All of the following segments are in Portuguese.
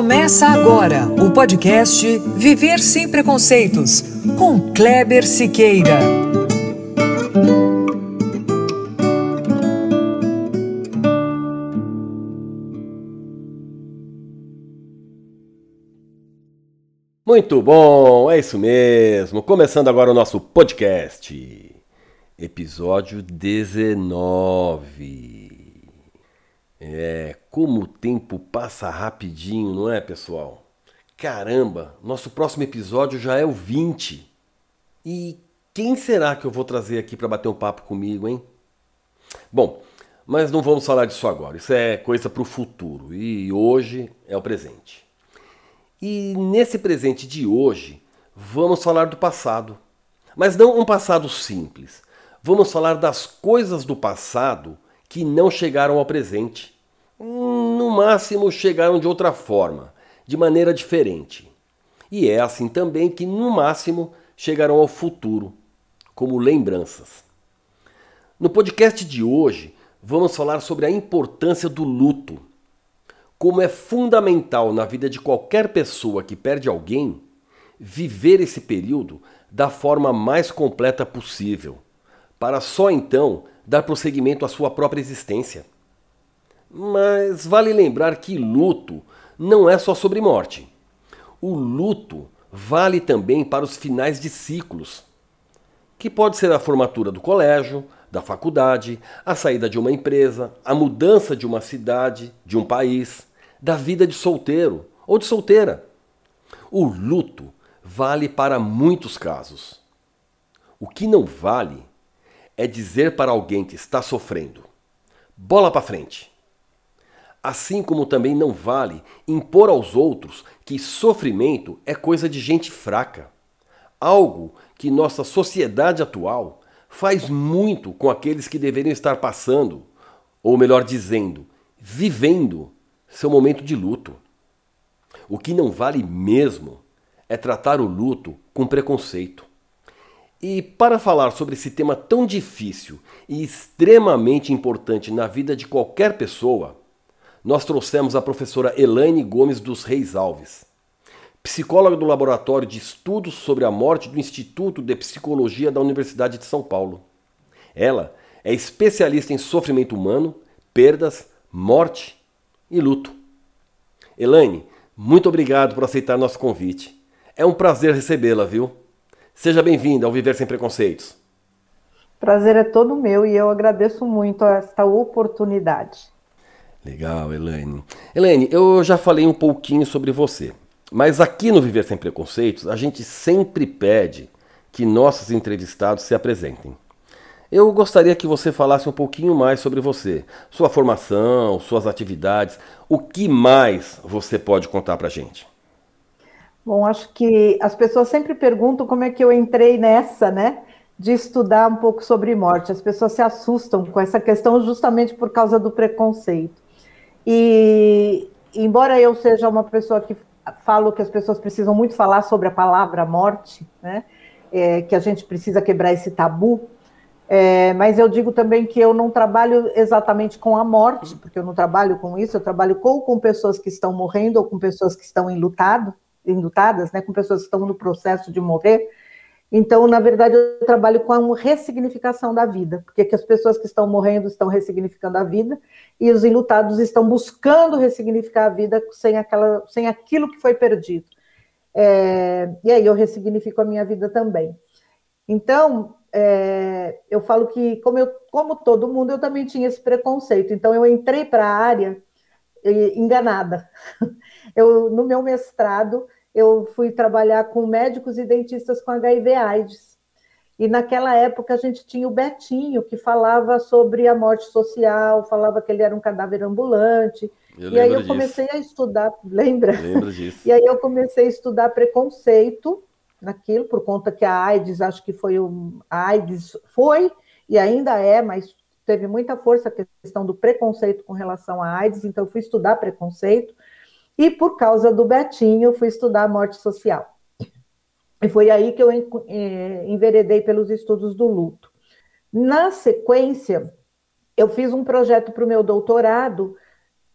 Começa agora o podcast Viver Sem Preconceitos, com Kleber Siqueira. Muito bom, é isso mesmo. Começando agora o nosso podcast, episódio 19. É, como o tempo passa rapidinho, não é, pessoal? Caramba, nosso próximo episódio já é o 20. E quem será que eu vou trazer aqui para bater um papo comigo, hein? Bom, mas não vamos falar disso agora. Isso é coisa para o futuro e hoje é o presente. E nesse presente de hoje, vamos falar do passado. Mas não um passado simples. Vamos falar das coisas do passado que não chegaram ao presente. No máximo chegaram de outra forma, de maneira diferente. E é assim também que, no máximo, chegarão ao futuro, como lembranças. No podcast de hoje, vamos falar sobre a importância do luto. Como é fundamental na vida de qualquer pessoa que perde alguém viver esse período da forma mais completa possível, para só então dar prosseguimento à sua própria existência. Mas vale lembrar que luto não é só sobre morte. O luto vale também para os finais de ciclos, que pode ser a formatura do colégio, da faculdade, a saída de uma empresa, a mudança de uma cidade, de um país, da vida de solteiro ou de solteira. O luto vale para muitos casos. O que não vale é dizer para alguém que está sofrendo: bola para frente. Assim como também não vale impor aos outros que sofrimento é coisa de gente fraca. Algo que nossa sociedade atual faz muito com aqueles que deveriam estar passando, ou melhor dizendo, vivendo seu momento de luto. O que não vale mesmo é tratar o luto com preconceito. E para falar sobre esse tema tão difícil e extremamente importante na vida de qualquer pessoa, nós trouxemos a professora Elaine Gomes dos Reis Alves, psicóloga do Laboratório de Estudos sobre a Morte do Instituto de Psicologia da Universidade de São Paulo. Ela é especialista em sofrimento humano, perdas, morte e luto. Elaine, muito obrigado por aceitar nosso convite. É um prazer recebê-la, viu? Seja bem-vinda ao Viver Sem Preconceitos. Prazer é todo meu e eu agradeço muito esta oportunidade. Legal, Elaine. Elaine, eu já falei um pouquinho sobre você, mas aqui no Viver Sem Preconceitos a gente sempre pede que nossos entrevistados se apresentem. Eu gostaria que você falasse um pouquinho mais sobre você, sua formação, suas atividades, o que mais você pode contar para gente. Bom, acho que as pessoas sempre perguntam como é que eu entrei nessa, né? De estudar um pouco sobre morte. As pessoas se assustam com essa questão justamente por causa do preconceito. E, embora eu seja uma pessoa que falo que as pessoas precisam muito falar sobre a palavra morte, né? É, que a gente precisa quebrar esse tabu, é, mas eu digo também que eu não trabalho exatamente com a morte, porque eu não trabalho com isso, eu trabalho com, com pessoas que estão morrendo ou com pessoas que estão enlutado, enlutadas, né, com pessoas que estão no processo de morrer. Então, na verdade, eu trabalho com a ressignificação da vida, porque que as pessoas que estão morrendo estão ressignificando a vida e os enlutados estão buscando ressignificar a vida sem, aquela, sem aquilo que foi perdido. É, e aí eu ressignifico a minha vida também. Então, é, eu falo que, como, eu, como todo mundo, eu também tinha esse preconceito. Então, eu entrei para a área enganada. Eu, no meu mestrado, eu fui trabalhar com médicos e dentistas com HIV/AIDS. E naquela época a gente tinha o Betinho, que falava sobre a morte social, falava que ele era um cadáver ambulante. Eu e aí eu comecei disso. a estudar, lembra? Lembro disso. E aí eu comecei a estudar preconceito naquilo, por conta que a AIDS, acho que foi o. A AIDS foi e ainda é, mas teve muita força a questão do preconceito com relação à AIDS, então eu fui estudar preconceito. E por causa do Betinho, fui estudar a morte social. E foi aí que eu eh, enveredei pelos estudos do luto. Na sequência, eu fiz um projeto para o meu doutorado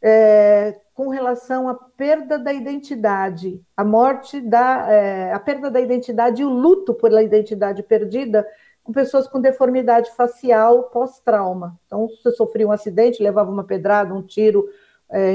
é, com relação à perda da identidade, a morte da, é, a perda da identidade e o luto pela identidade perdida com pessoas com deformidade facial pós-trauma. Então, se sofria um acidente, levava uma pedrada, um tiro, é,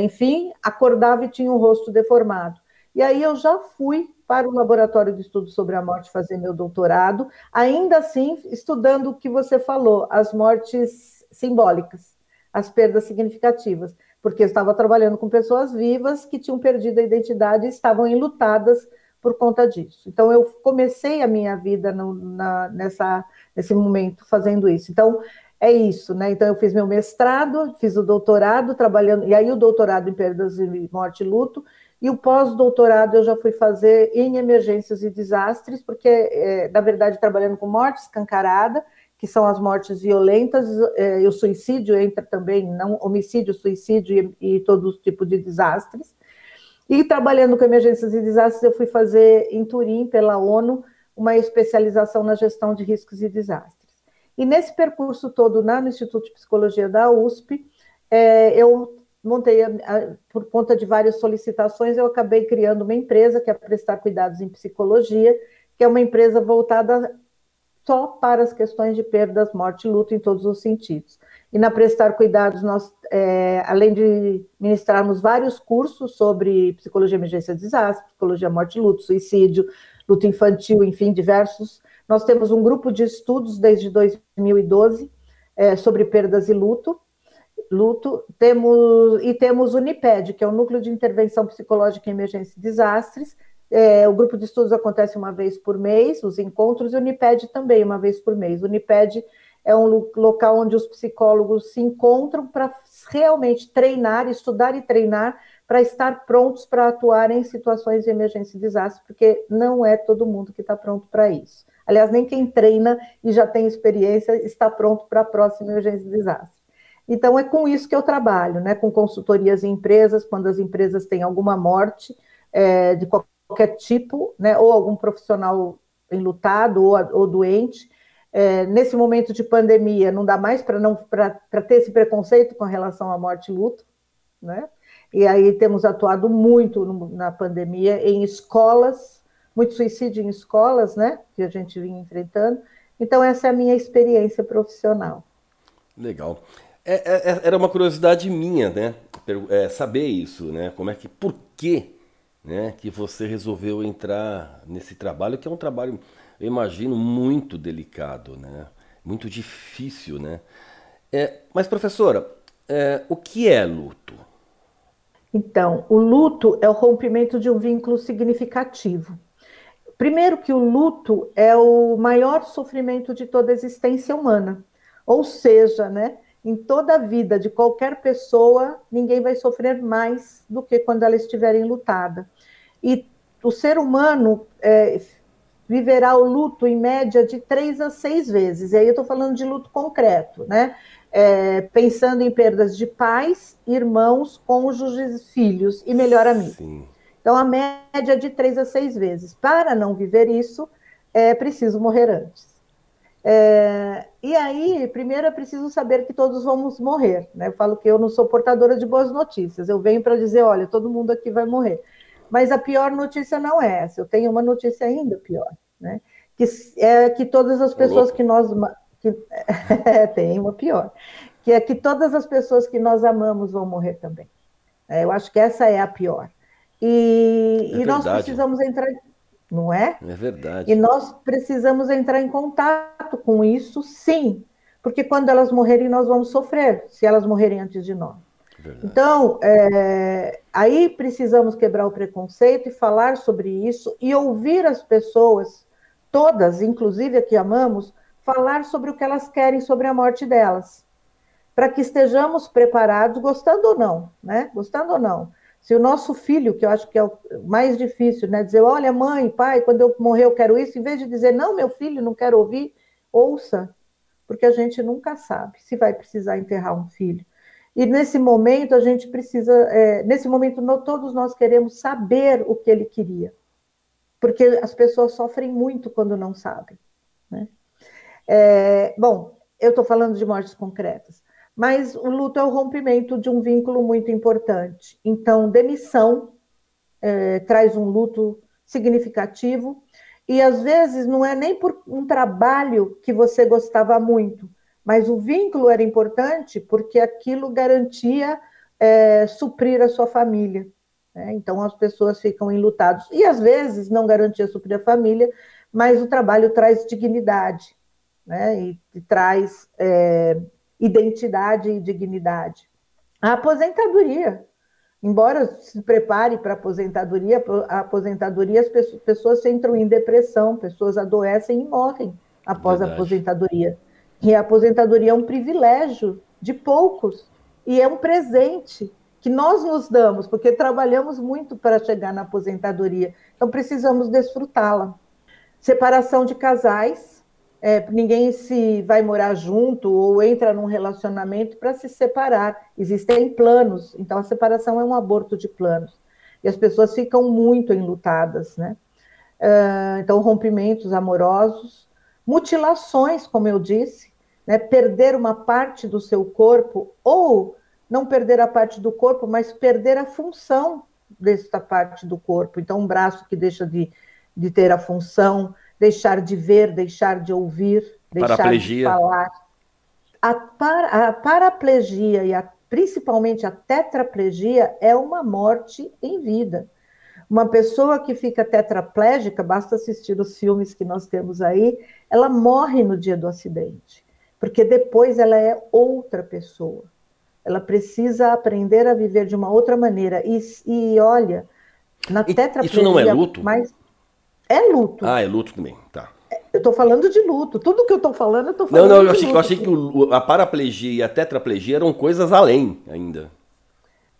enfim, acordava e tinha o rosto deformado. E aí eu já fui para o Laboratório de Estudos sobre a Morte fazer meu doutorado, ainda assim estudando o que você falou, as mortes simbólicas, as perdas significativas, porque eu estava trabalhando com pessoas vivas que tinham perdido a identidade e estavam enlutadas por conta disso. Então eu comecei a minha vida no, na, nessa, nesse momento fazendo isso. Então é isso, né? Então eu fiz meu mestrado, fiz o doutorado trabalhando, e aí o doutorado em perdas e morte e luto, e o pós-doutorado eu já fui fazer em emergências e desastres, porque, é, na verdade, trabalhando com morte escancarada, que são as mortes violentas, é, e o suicídio entra também, não homicídio, suicídio e, e todo tipo de desastres. E trabalhando com emergências e desastres, eu fui fazer em Turim, pela ONU, uma especialização na gestão de riscos e desastres. E nesse percurso todo, na, no Instituto de Psicologia da USP, é, eu montei, a, a, por conta de várias solicitações, eu acabei criando uma empresa que é Prestar Cuidados em Psicologia, que é uma empresa voltada só para as questões de perdas, morte e luto em todos os sentidos. E na Prestar Cuidados, nós, é, além de ministrarmos vários cursos sobre psicologia, emergência, desastre, psicologia, morte e luto, suicídio, luto infantil, enfim, diversos, nós temos um grupo de estudos desde 2012 é, sobre perdas e luto, luto, temos e temos o NIPED, que é o Núcleo de Intervenção Psicológica em Emergência e Desastres. É, o grupo de estudos acontece uma vez por mês, os encontros, e o NIPED também, uma vez por mês. O NIPED é um local onde os psicólogos se encontram para realmente treinar, estudar e treinar para estar prontos para atuar em situações de emergência e desastre, porque não é todo mundo que está pronto para isso. Aliás, nem quem treina e já tem experiência está pronto para a próxima emergência e desastre. Então, é com isso que eu trabalho, né? com consultorias em empresas, quando as empresas têm alguma morte é, de qualquer tipo, né? ou algum profissional enlutado ou, ou doente. É, nesse momento de pandemia, não dá mais para ter esse preconceito com relação à morte e luto, né? E aí temos atuado muito na pandemia em escolas, muito suicídio em escolas, né? Que a gente vinha enfrentando. Então, essa é a minha experiência profissional. Legal. É, é, é, era uma curiosidade minha, né? É, saber isso, né? Como é que, por que, né? Que você resolveu entrar nesse trabalho que é um trabalho, eu imagino, muito delicado, né? Muito difícil, né? É, mas professora, é, o que é luto? Então, o luto é o rompimento de um vínculo significativo. Primeiro que o luto é o maior sofrimento de toda a existência humana. Ou seja, né? em toda a vida de qualquer pessoa, ninguém vai sofrer mais do que quando ela estiver enlutada. E o ser humano é, viverá o luto em média de três a seis vezes. E aí eu estou falando de luto concreto, né? É, pensando em perdas de pais, irmãos, cônjuges, filhos e melhor amigo. Sim. Então, a média é de três a seis vezes. Para não viver isso, é preciso morrer antes. É, e aí, primeiro é preciso saber que todos vamos morrer. Né? Eu falo que eu não sou portadora de boas notícias. Eu venho para dizer, olha, todo mundo aqui vai morrer. Mas a pior notícia não é essa. Eu tenho uma notícia ainda pior, né? Que é que todas as pessoas que nós que, é, tem uma pior, que é que todas as pessoas que nós amamos vão morrer também. É, eu acho que essa é a pior. E, é e nós precisamos entrar não é? É verdade. E nós precisamos entrar em contato com isso, sim, porque quando elas morrerem, nós vamos sofrer, se elas morrerem antes de nós. Verdade. Então, é, aí precisamos quebrar o preconceito e falar sobre isso e ouvir as pessoas, todas, inclusive a que amamos, falar sobre o que elas querem sobre a morte delas, para que estejamos preparados, gostando ou não, né? Gostando ou não. Se o nosso filho, que eu acho que é o mais difícil, né, dizer, olha, mãe, pai, quando eu morrer eu quero isso, em vez de dizer, não, meu filho, não quero ouvir, ouça, porque a gente nunca sabe se vai precisar enterrar um filho. E nesse momento a gente precisa, é, nesse momento todos nós queremos saber o que ele queria, porque as pessoas sofrem muito quando não sabem. Né? É, bom, eu estou falando de mortes concretas. Mas o luto é o rompimento de um vínculo muito importante. Então, demissão é, traz um luto significativo, e às vezes não é nem por um trabalho que você gostava muito, mas o vínculo era importante porque aquilo garantia é, suprir a sua família. Né? Então as pessoas ficam enlutadas. E às vezes não garantia suprir a família, mas o trabalho traz dignidade, né? e, e traz é, identidade e dignidade. A aposentadoria Embora se prepare para a aposentadoria, a aposentadoria as pessoas entram em depressão, pessoas adoecem e morrem após Verdade. a aposentadoria. E a aposentadoria é um privilégio de poucos e é um presente que nós nos damos, porque trabalhamos muito para chegar na aposentadoria. Então precisamos desfrutá-la. Separação de casais, é, ninguém se vai morar junto ou entra num relacionamento para se separar. Existem planos, então a separação é um aborto de planos. E as pessoas ficam muito enlutadas, né? Uh, então, rompimentos amorosos, mutilações, como eu disse, né? perder uma parte do seu corpo, ou não perder a parte do corpo, mas perder a função desta parte do corpo. Então, um braço que deixa de, de ter a função, deixar de ver, deixar de ouvir, deixar paraplegia. de falar. A, para, a paraplegia e a, principalmente a tetraplegia é uma morte em vida. Uma pessoa que fica tetraplégica, basta assistir os filmes que nós temos aí, ela morre no dia do acidente, porque depois ela é outra pessoa. Ela precisa aprender a viver de uma outra maneira. E, e olha, na tetraplegia. Isso não é luto? Mas é luto. Ah, é luto também, tá. Eu estou falando de luto. Tudo que eu estou falando, eu estou falando. Não, não, eu achei, luto. eu achei que o, a paraplegia e a tetraplegia eram coisas além ainda.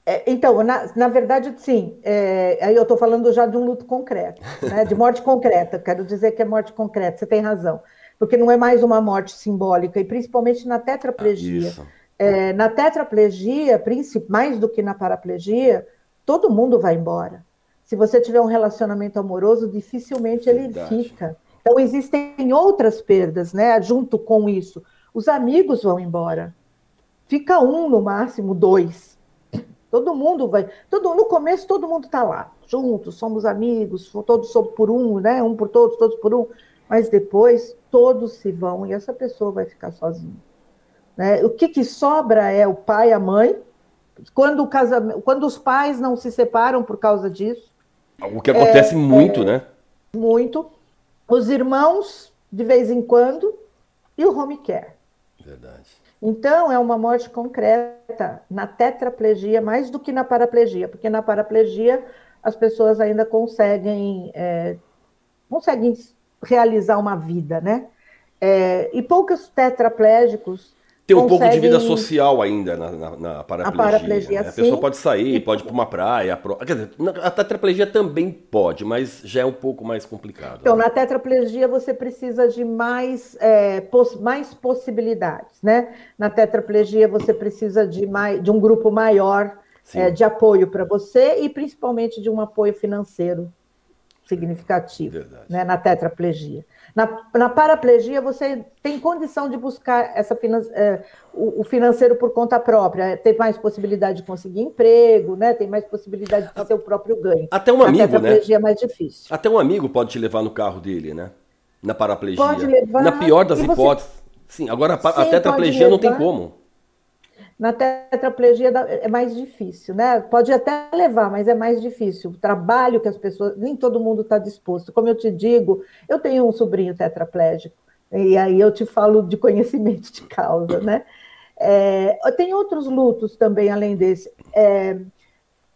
É, então, na, na verdade, sim. É, aí eu estou falando já de um luto concreto, né, de morte concreta. Quero dizer que é morte concreta, você tem razão. Porque não é mais uma morte simbólica, e principalmente na tetraplegia. Ah, é, na tetraplegia, mais do que na paraplegia, todo mundo vai embora. Se você tiver um relacionamento amoroso, dificilmente Verdade. ele fica. Então, existem outras perdas, né? Junto com isso. Os amigos vão embora. Fica um, no máximo, dois. Todo mundo vai. Todo, no começo, todo mundo está lá, juntos, somos amigos, todos somos por um, né? Um por todos, todos por um. Mas depois, todos se vão e essa pessoa vai ficar sozinha. Né? O que, que sobra é o pai e a mãe. Quando, o quando os pais não se separam por causa disso, o que acontece é, muito, é, né? Muito. Os irmãos, de vez em quando, e o home care. Verdade. Então, é uma morte concreta na tetraplegia, mais do que na paraplegia, porque na paraplegia as pessoas ainda conseguem, é, conseguem realizar uma vida, né? É, e poucos tetraplégicos tem um pouco de vida social ainda na, na, na paraplegia. A, paraplegia né? a pessoa pode sair, pode ir para uma praia. Pro... Quer dizer, a tetraplegia também pode, mas já é um pouco mais complicado. Então, né? na tetraplegia você precisa de mais, é, poss mais possibilidades, né? Na tetraplegia você precisa de, mais, de um grupo maior é, de apoio para você e principalmente de um apoio financeiro significativo né, na tetraplegia. Na, na, paraplegia, você tem condição de buscar essa finan é, o, o, financeiro por conta própria, tem mais possibilidade de conseguir emprego, né? tem mais possibilidade de ser o próprio ganho. Até um na amigo, né? é mais difícil. Até um amigo pode te levar no carro dele, né? Na paraplegia. Pode levar. Na pior das hipóteses. Você... Sim, agora a, a tetraplegia não tem como. Na tetraplegia é mais difícil, né? Pode até levar, mas é mais difícil. O trabalho que as pessoas, nem todo mundo está disposto. Como eu te digo, eu tenho um sobrinho tetraplégico, e aí eu te falo de conhecimento de causa, né? É, tem outros lutos também, além desse. É,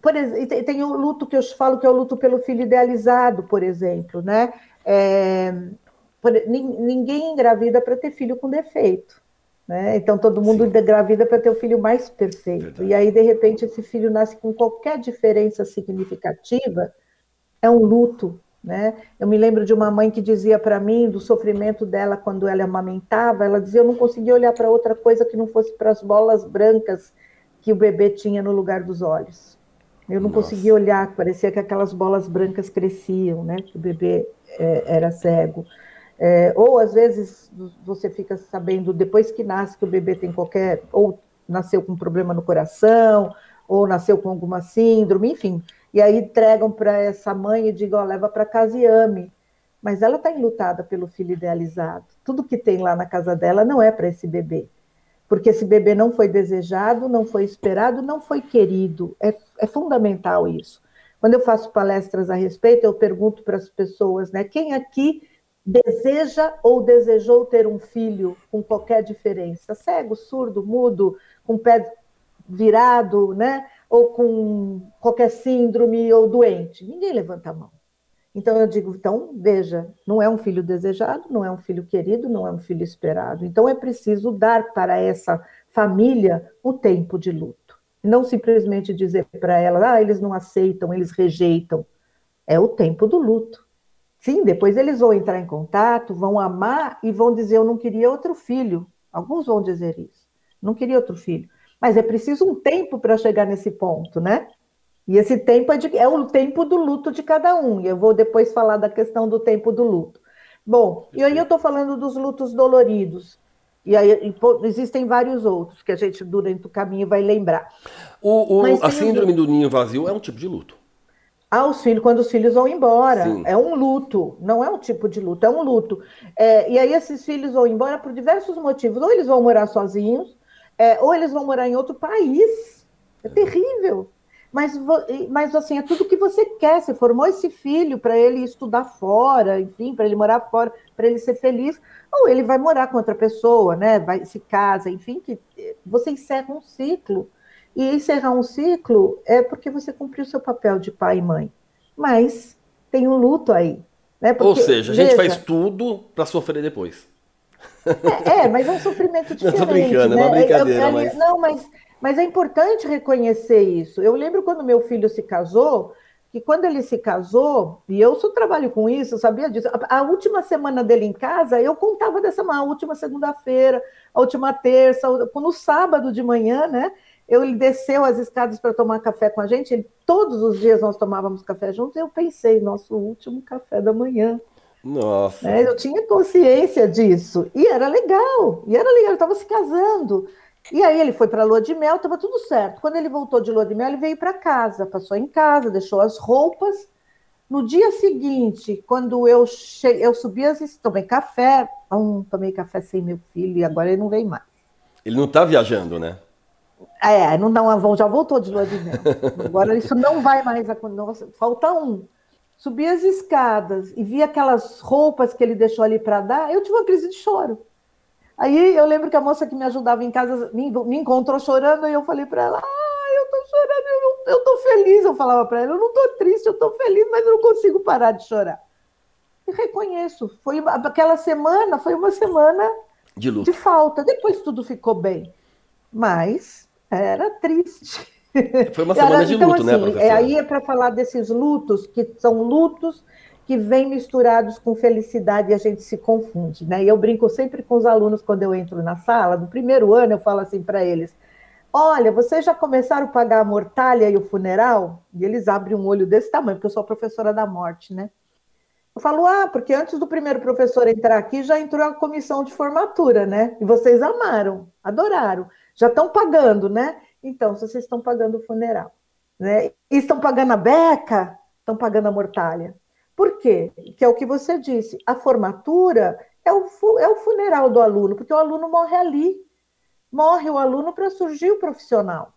por exemplo, tem o luto que eu falo que é o luto pelo filho idealizado, por exemplo, né? É, por, ninguém engravida para ter filho com defeito. Né? Então todo mundo Sim. engravida para ter o filho mais perfeito. Verdade. E aí, de repente, esse filho nasce com qualquer diferença significativa, é um luto. Né? Eu me lembro de uma mãe que dizia para mim do sofrimento dela quando ela amamentava, ela dizia: Eu não conseguia olhar para outra coisa que não fosse para as bolas brancas que o bebê tinha no lugar dos olhos. Eu não Nossa. conseguia olhar, parecia que aquelas bolas brancas cresciam, né? Que o bebê é, era cego. É, ou às vezes você fica sabendo depois que nasce que o bebê tem qualquer ou nasceu com problema no coração, ou nasceu com alguma síndrome, enfim. E aí entregam para essa mãe e digam, leva para casa e ame. Mas ela está enlutada pelo filho idealizado. Tudo que tem lá na casa dela não é para esse bebê. Porque esse bebê não foi desejado, não foi esperado, não foi querido. É, é fundamental isso. Quando eu faço palestras a respeito, eu pergunto para as pessoas, né? Quem aqui deseja ou desejou ter um filho com qualquer diferença? Cego, surdo, mudo, com pé virado, né? Ou com qualquer síndrome ou doente? Ninguém levanta a mão. Então eu digo, então veja, não é um filho desejado, não é um filho querido, não é um filho esperado. Então é preciso dar para essa família o tempo de luto. Não simplesmente dizer para ela, ah, eles não aceitam, eles rejeitam. É o tempo do luto. Sim, depois eles vão entrar em contato, vão amar e vão dizer: Eu não queria outro filho. Alguns vão dizer isso. Não queria outro filho. Mas é preciso um tempo para chegar nesse ponto, né? E esse tempo é, de, é, o tempo do luto de cada um. E eu vou depois falar da questão do tempo do luto. Bom, e aí eu estou falando dos lutos doloridos. E aí e, existem vários outros que a gente, durante o caminho, vai lembrar. O, o a síndrome do ninho vazio é um tipo de luto aos filhos quando os filhos vão embora. Sim. É um luto, não é um tipo de luto, é um luto. É, e aí esses filhos vão embora por diversos motivos. Ou eles vão morar sozinhos, é, ou eles vão morar em outro país. É terrível. Mas, mas assim, é tudo que você quer. Você formou esse filho para ele estudar fora, enfim, para ele morar fora, para ele ser feliz. Ou ele vai morar com outra pessoa, né? Vai se casa, enfim, que você encerra um ciclo. E encerrar um ciclo é porque você cumpriu seu papel de pai e mãe. Mas tem um luto aí. Né? Porque, Ou seja, a gente veja, faz tudo para sofrer depois. É, é, mas é um sofrimento diferente. Não, tô brincando, né? é uma brincadeira. Eu, eu, mas... Não, mas, mas é importante reconhecer isso. Eu lembro quando meu filho se casou, que quando ele se casou, e eu só trabalho com isso, eu sabia disso, a, a, última semana dele em casa, eu contava dessa a última segunda-feira, a última terça, no sábado de manhã, né? Ele desceu as escadas para tomar café com a gente, ele, todos os dias nós tomávamos café juntos, e eu pensei, nosso último café da manhã. Nossa. É, eu tinha consciência disso. E era legal, e era legal, ele estava se casando. E aí ele foi para a lua de mel, estava tudo certo. Quando ele voltou de lua de mel, ele veio para casa, passou em casa, deixou as roupas. No dia seguinte, quando eu cheguei, eu subi as tomei café, um, tomei café sem meu filho e agora ele não vem mais. Ele não está viajando, né? É, não dá uma já voltou de lua de mel. Agora isso não vai mais acontecer. Falta um. Subi as escadas e vi aquelas roupas que ele deixou ali para dar, eu tive uma crise de choro. Aí eu lembro que a moça que me ajudava em casa me, me encontrou chorando e eu falei para ela: Ah, eu tô chorando, eu, não, eu tô feliz. Eu falava para ela: Eu não tô triste, eu tô feliz, mas eu não consigo parar de chorar. E reconheço, foi aquela semana, foi uma semana de, de falta. Depois tudo ficou bem, mas era triste. Foi uma semana Era, de então, luto, né, assim, né, professora? É, aí é para falar desses lutos, que são lutos que vêm misturados com felicidade e a gente se confunde, né? E eu brinco sempre com os alunos quando eu entro na sala, no primeiro ano eu falo assim para eles: Olha, vocês já começaram a pagar a mortalha e o funeral? E eles abrem um olho desse tamanho, porque eu sou a professora da morte, né? Eu falo, ah, porque antes do primeiro professor entrar aqui, já entrou a comissão de formatura, né? E vocês amaram, adoraram. Já estão pagando, né? Então, se vocês estão pagando o funeral, né? E estão pagando a beca, estão pagando a mortalha. Por quê? Que é o que você disse, a formatura é o, é o funeral do aluno, porque o aluno morre ali. Morre o aluno para surgir o profissional.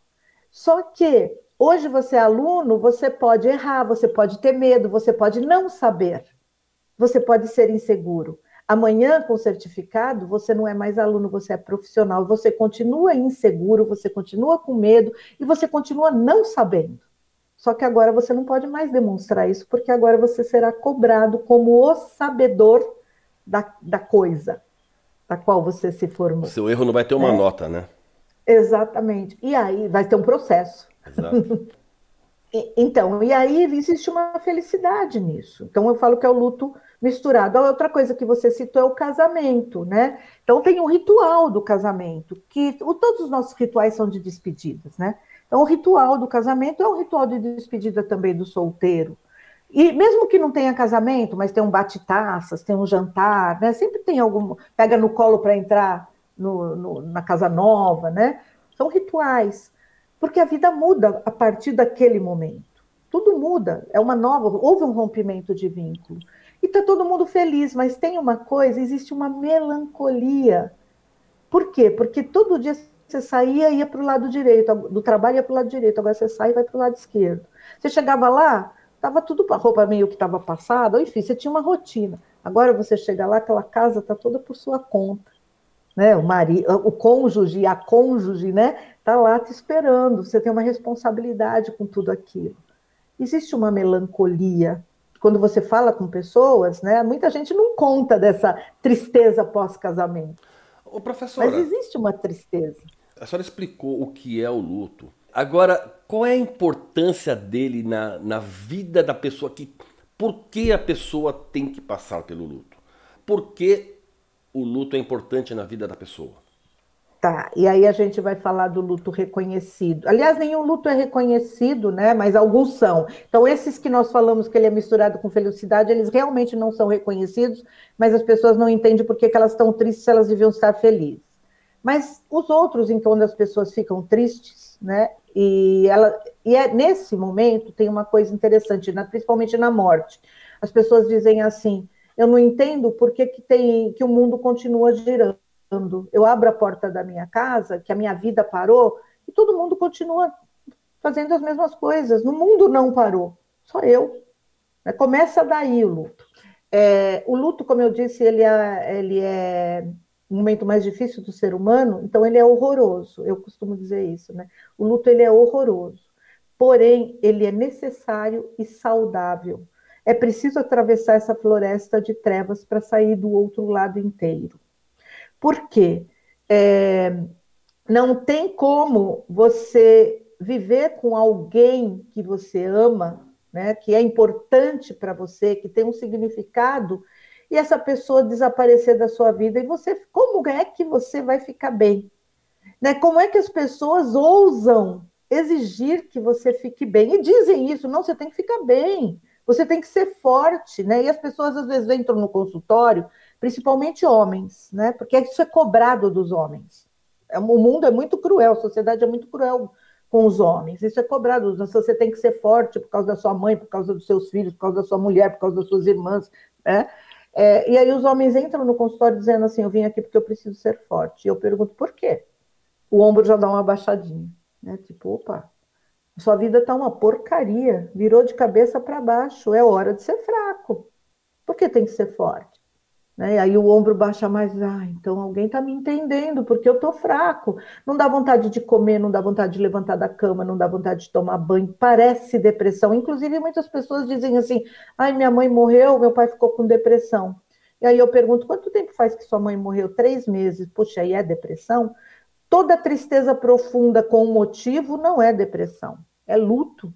Só que hoje você é aluno, você pode errar, você pode ter medo, você pode não saber, você pode ser inseguro. Amanhã, com o certificado, você não é mais aluno, você é profissional. Você continua inseguro, você continua com medo e você continua não sabendo. Só que agora você não pode mais demonstrar isso, porque agora você será cobrado como o sabedor da, da coisa da qual você se formou. Seu erro não vai ter uma é. nota, né? Exatamente. E aí vai ter um processo. Exato. então, e aí existe uma felicidade nisso. Então eu falo que é o luto misturado. A outra coisa que você citou é o casamento, né? Então tem o ritual do casamento, que todos os nossos rituais são de despedidas, né? Então o ritual do casamento é um ritual de despedida também do solteiro. E mesmo que não tenha casamento, mas tem um bate-taças, tem um jantar, né? Sempre tem algum. Pega no colo para entrar no, no, na casa nova, né? são rituais, porque a vida muda a partir daquele momento. Tudo muda, é uma nova, houve um rompimento de vínculo. Está todo mundo feliz, mas tem uma coisa, existe uma melancolia. Por quê? Porque todo dia você saía e ia para o lado direito, do trabalho ia para o lado direito, agora você sai e vai para o lado esquerdo. Você chegava lá, estava tudo, a roupa meio que estava passada, enfim, você tinha uma rotina. Agora você chega lá, aquela casa está toda por sua conta. Né? O, marido, o cônjuge, a cônjuge, né? Está lá te esperando, você tem uma responsabilidade com tudo aquilo. Existe uma melancolia. Quando você fala com pessoas, né? Muita gente não conta dessa tristeza pós-casamento. Ô, professora, Mas existe uma tristeza. A senhora explicou o que é o luto. Agora, qual é a importância dele na, na vida da pessoa? Que, por que a pessoa tem que passar pelo luto? Por que o luto é importante na vida da pessoa? Tá, e aí a gente vai falar do luto reconhecido. Aliás, nenhum luto é reconhecido, né? Mas alguns são. Então, esses que nós falamos que ele é misturado com felicidade, eles realmente não são reconhecidos, mas as pessoas não entendem por que elas estão tristes se elas deviam estar felizes. Mas os outros, em que onde as pessoas ficam tristes, né? E, ela, e é, nesse momento tem uma coisa interessante, principalmente na morte. As pessoas dizem assim: eu não entendo por que, que, tem, que o mundo continua girando eu abro a porta da minha casa, que a minha vida parou, e todo mundo continua fazendo as mesmas coisas. No mundo não parou, só eu. Né? Começa daí o luto. É, o luto, como eu disse, ele é, ele é um momento mais difícil do ser humano, então ele é horroroso. Eu costumo dizer isso, né? O luto ele é horroroso. Porém, ele é necessário e saudável. É preciso atravessar essa floresta de trevas para sair do outro lado inteiro. Por quê? É, não tem como você viver com alguém que você ama, né, que é importante para você, que tem um significado, e essa pessoa desaparecer da sua vida, e você, como é que você vai ficar bem? Né? Como é que as pessoas ousam exigir que você fique bem? E dizem isso, não, você tem que ficar bem, você tem que ser forte, né? E as pessoas às vezes entram no consultório principalmente homens, né? Porque isso é cobrado dos homens. É, o mundo é muito cruel, a sociedade é muito cruel com os homens. Isso é cobrado. Você tem que ser forte por causa da sua mãe, por causa dos seus filhos, por causa da sua mulher, por causa das suas irmãs, né? É, e aí os homens entram no consultório dizendo assim: Eu vim aqui porque eu preciso ser forte. E eu pergunto por quê? O ombro já dá uma baixadinha, né? Tipo, opa, sua vida tá uma porcaria, virou de cabeça para baixo, é hora de ser fraco. Por que tem que ser forte? Né? Aí o ombro baixa mais, ah, então alguém está me entendendo, porque eu estou fraco. Não dá vontade de comer, não dá vontade de levantar da cama, não dá vontade de tomar banho, parece depressão. Inclusive, muitas pessoas dizem assim: ai, minha mãe morreu, meu pai ficou com depressão. E aí eu pergunto: quanto tempo faz que sua mãe morreu? Três meses. Puxa, aí é depressão? Toda tristeza profunda com um motivo não é depressão, é luto.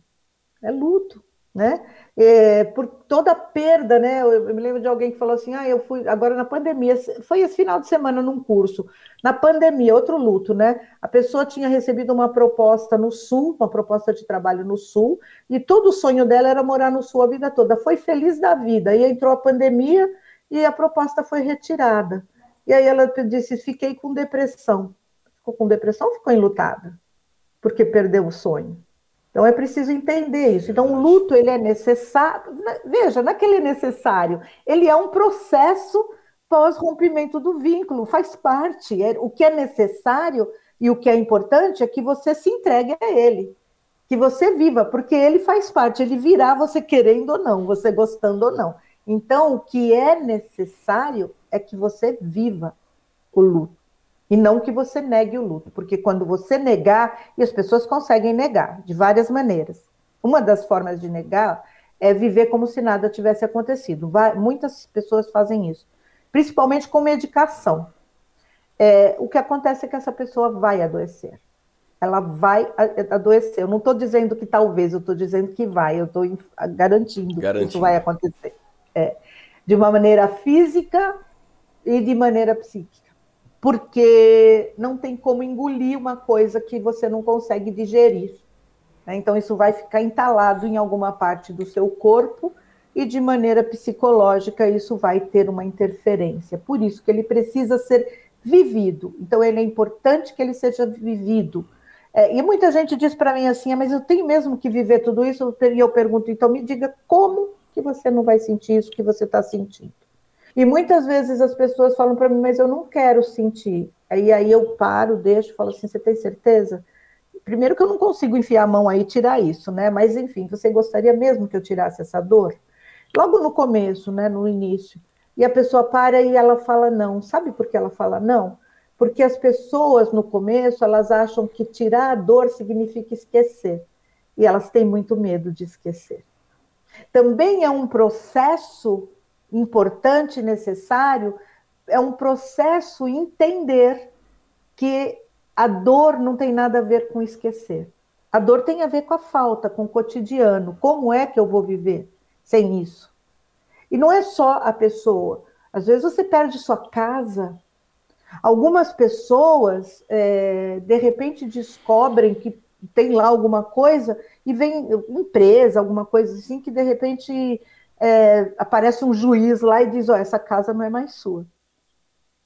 É luto né? É, por toda perda, né? Eu, eu, me lembro de alguém que falou assim: ah, eu fui agora na pandemia, foi esse final de semana num curso, na pandemia, outro luto, né? A pessoa tinha recebido uma proposta no sul, uma proposta de trabalho no sul, e todo o sonho dela era morar no sul a vida toda. Foi feliz da vida, e entrou a pandemia e a proposta foi retirada. E aí ela disse: fiquei com depressão. Ficou com depressão ou ficou enlutada? Porque perdeu o sonho. Então é preciso entender isso. Então o luto ele é necessário. Veja, não é que ele é necessário, ele é um processo pós-rompimento do vínculo, faz parte. É, o que é necessário e o que é importante é que você se entregue a ele, que você viva, porque ele faz parte, ele virá você querendo ou não, você gostando ou não. Então o que é necessário é que você viva o luto e não que você negue o luto, porque quando você negar, e as pessoas conseguem negar de várias maneiras. Uma das formas de negar é viver como se nada tivesse acontecido. Vai, muitas pessoas fazem isso, principalmente com medicação. É, o que acontece é que essa pessoa vai adoecer. Ela vai adoecer. Eu não estou dizendo que talvez, eu estou dizendo que vai, eu estou garantindo, garantindo, que isso vai acontecer. É, de uma maneira física e de maneira psíquica porque não tem como engolir uma coisa que você não consegue digerir. Né? Então, isso vai ficar entalado em alguma parte do seu corpo e, de maneira psicológica, isso vai ter uma interferência. Por isso que ele precisa ser vivido. Então, ele é importante que ele seja vivido. É, e muita gente diz para mim assim, ah, mas eu tenho mesmo que viver tudo isso? E eu pergunto, então me diga como que você não vai sentir isso que você está sentindo. E muitas vezes as pessoas falam para mim, mas eu não quero sentir. Aí, aí eu paro, deixo, falo assim, você tem certeza? Primeiro que eu não consigo enfiar a mão aí e tirar isso, né? Mas enfim, você gostaria mesmo que eu tirasse essa dor? Logo no começo, né, no início. E a pessoa para e ela fala não. Sabe por que ela fala não? Porque as pessoas no começo, elas acham que tirar a dor significa esquecer. E elas têm muito medo de esquecer. Também é um processo importante necessário, é um processo entender que a dor não tem nada a ver com esquecer. A dor tem a ver com a falta, com o cotidiano. Como é que eu vou viver sem isso? E não é só a pessoa. Às vezes você perde sua casa. Algumas pessoas, é, de repente, descobrem que tem lá alguma coisa e vem empresa, alguma coisa assim, que de repente é, aparece um juiz lá e diz: Ó, oh, essa casa não é mais sua.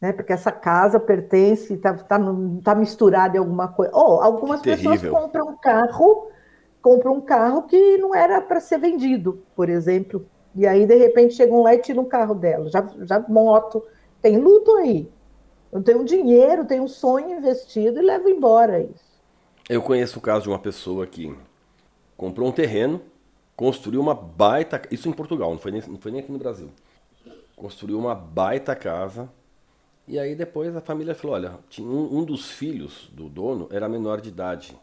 Né? Porque essa casa pertence, está tá, tá, tá misturada em alguma coisa. Ou oh, algumas pessoas compram um carro, compram um carro que não era para ser vendido, por exemplo. E aí, de repente, chegam lá e tiram o carro dela. Já, já moto, tem luto aí. Eu tenho dinheiro, tenho um sonho investido e levo embora isso. Eu conheço o caso de uma pessoa que comprou um terreno, construiu uma baita. Isso em Portugal, não foi nem, não foi nem aqui no Brasil. Construiu uma baita casa. E aí depois a família falou: olha, tinha um, um dos filhos do dono era menor de idade.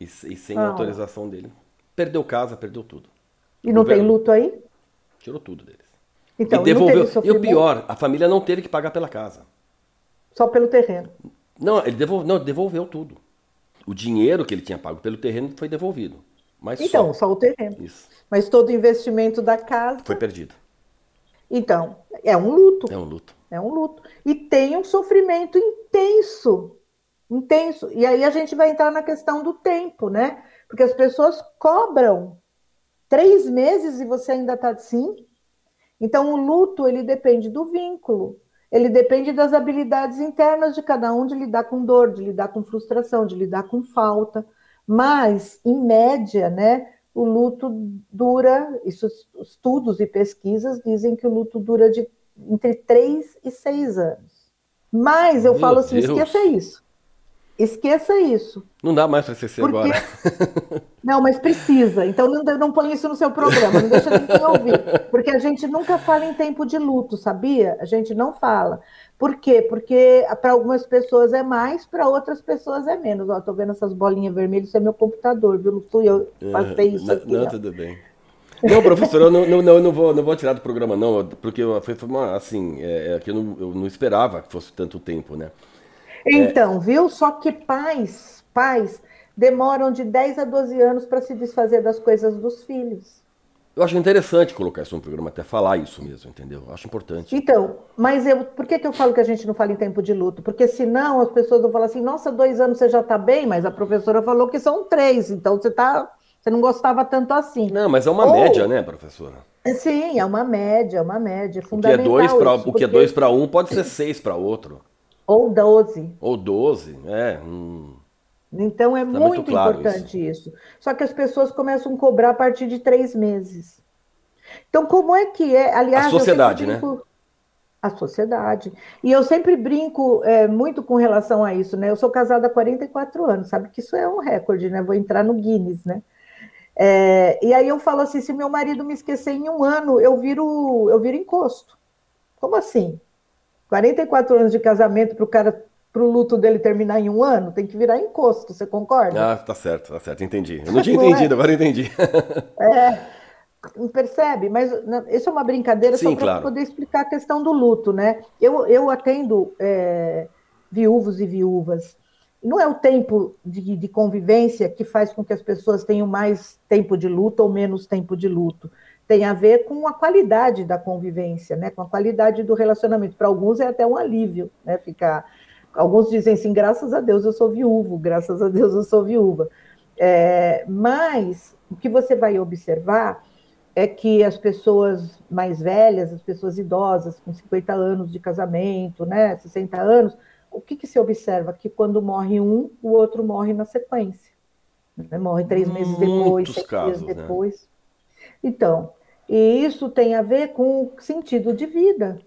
E, e sem ah. autorização dele. Perdeu casa, perdeu tudo. E não tem luto aí? Tirou tudo deles. Então, e devolveu. E o pior, a família não teve que pagar pela casa. Só pelo terreno. Não, ele devolveu, não, devolveu tudo o dinheiro que ele tinha pago pelo terreno foi devolvido. Mas então, só, só o terreno. Isso. Mas todo o investimento da casa. Foi perdido. Então, é um luto. É um luto. É um luto. E tem um sofrimento intenso. Intenso. E aí a gente vai entrar na questão do tempo, né? Porque as pessoas cobram três meses e você ainda está assim. Então, o luto, ele depende do vínculo. Ele depende das habilidades internas de cada um de lidar com dor, de lidar com frustração, de lidar com falta. Mas, em média, né, o luto dura, isso, estudos e pesquisas dizem que o luto dura de entre 3 e 6 anos. Mas eu Meu falo assim, Deus. esqueça isso. Esqueça isso. Não dá mais para esquecer Porque... agora. Não, mas precisa. Então não, não põe isso no seu programa, não deixa ninguém ouvir. Porque a gente nunca fala em tempo de luto, sabia? A gente não fala. Por quê? Porque para algumas pessoas é mais, para outras pessoas é menos. Ó, tô vendo essas bolinhas vermelhas, isso é meu computador, viu? Não fui eu passei isso aqui. Não, não, tudo bem. Não, professor, eu não, não, não, não, vou, não vou tirar do programa, não, porque foi uma, assim, é, é, que eu não, eu não esperava que fosse tanto tempo, né? Então, é... viu? Só que pais, pais demoram de 10 a 12 anos para se desfazer das coisas dos filhos. Eu acho interessante colocar isso no programa, até falar isso mesmo, entendeu? Eu acho importante. Então, mas eu, por que, que eu falo que a gente não fala em tempo de luto? Porque senão as pessoas vão falar assim, nossa, dois anos você já está bem, mas a professora falou que são três, então você tá, você não gostava tanto assim. Não, mas é uma Ou, média, né, professora? Sim, é uma média, é uma média. Fundamental o que é dois para o que é dois para um pode ser seis para outro. Ou 12. Ou 12, é. Hum. Então é tá muito, muito claro importante isso. isso. Só que as pessoas começam a cobrar a partir de três meses. Então, como é que é? Aliás, a sociedade, né? brinco... né? A sociedade. E eu sempre brinco é, muito com relação a isso, né? Eu sou casada há 44 anos, sabe que isso é um recorde, né? Vou entrar no Guinness, né? É, e aí eu falo assim: se meu marido me esquecer em um ano, eu viro, eu viro encosto. Como assim? 44 anos de casamento para o cara para o luto dele terminar em um ano, tem que virar encosto, você concorda? Ah, tá certo, tá certo, entendi. Eu não tinha entendido, é? agora entendi. é, percebe? Mas isso é uma brincadeira Sim, só para claro. poder explicar a questão do luto, né? Eu, eu atendo é, viúvos e viúvas. Não é o tempo de, de convivência que faz com que as pessoas tenham mais tempo de luto ou menos tempo de luto tem a ver com a qualidade da convivência, né? com a qualidade do relacionamento. Para alguns é até um alívio, né? Ficar. Alguns dizem assim, graças a Deus eu sou viúvo, graças a Deus eu sou viúva. É, mas o que você vai observar é que as pessoas mais velhas, as pessoas idosas, com 50 anos de casamento, né, 60 anos, o que, que se observa? Que quando morre um, o outro morre na sequência. Né? Morre três meses depois, seis casos, meses né? depois. Né? Então, e isso tem a ver com sentido de vida.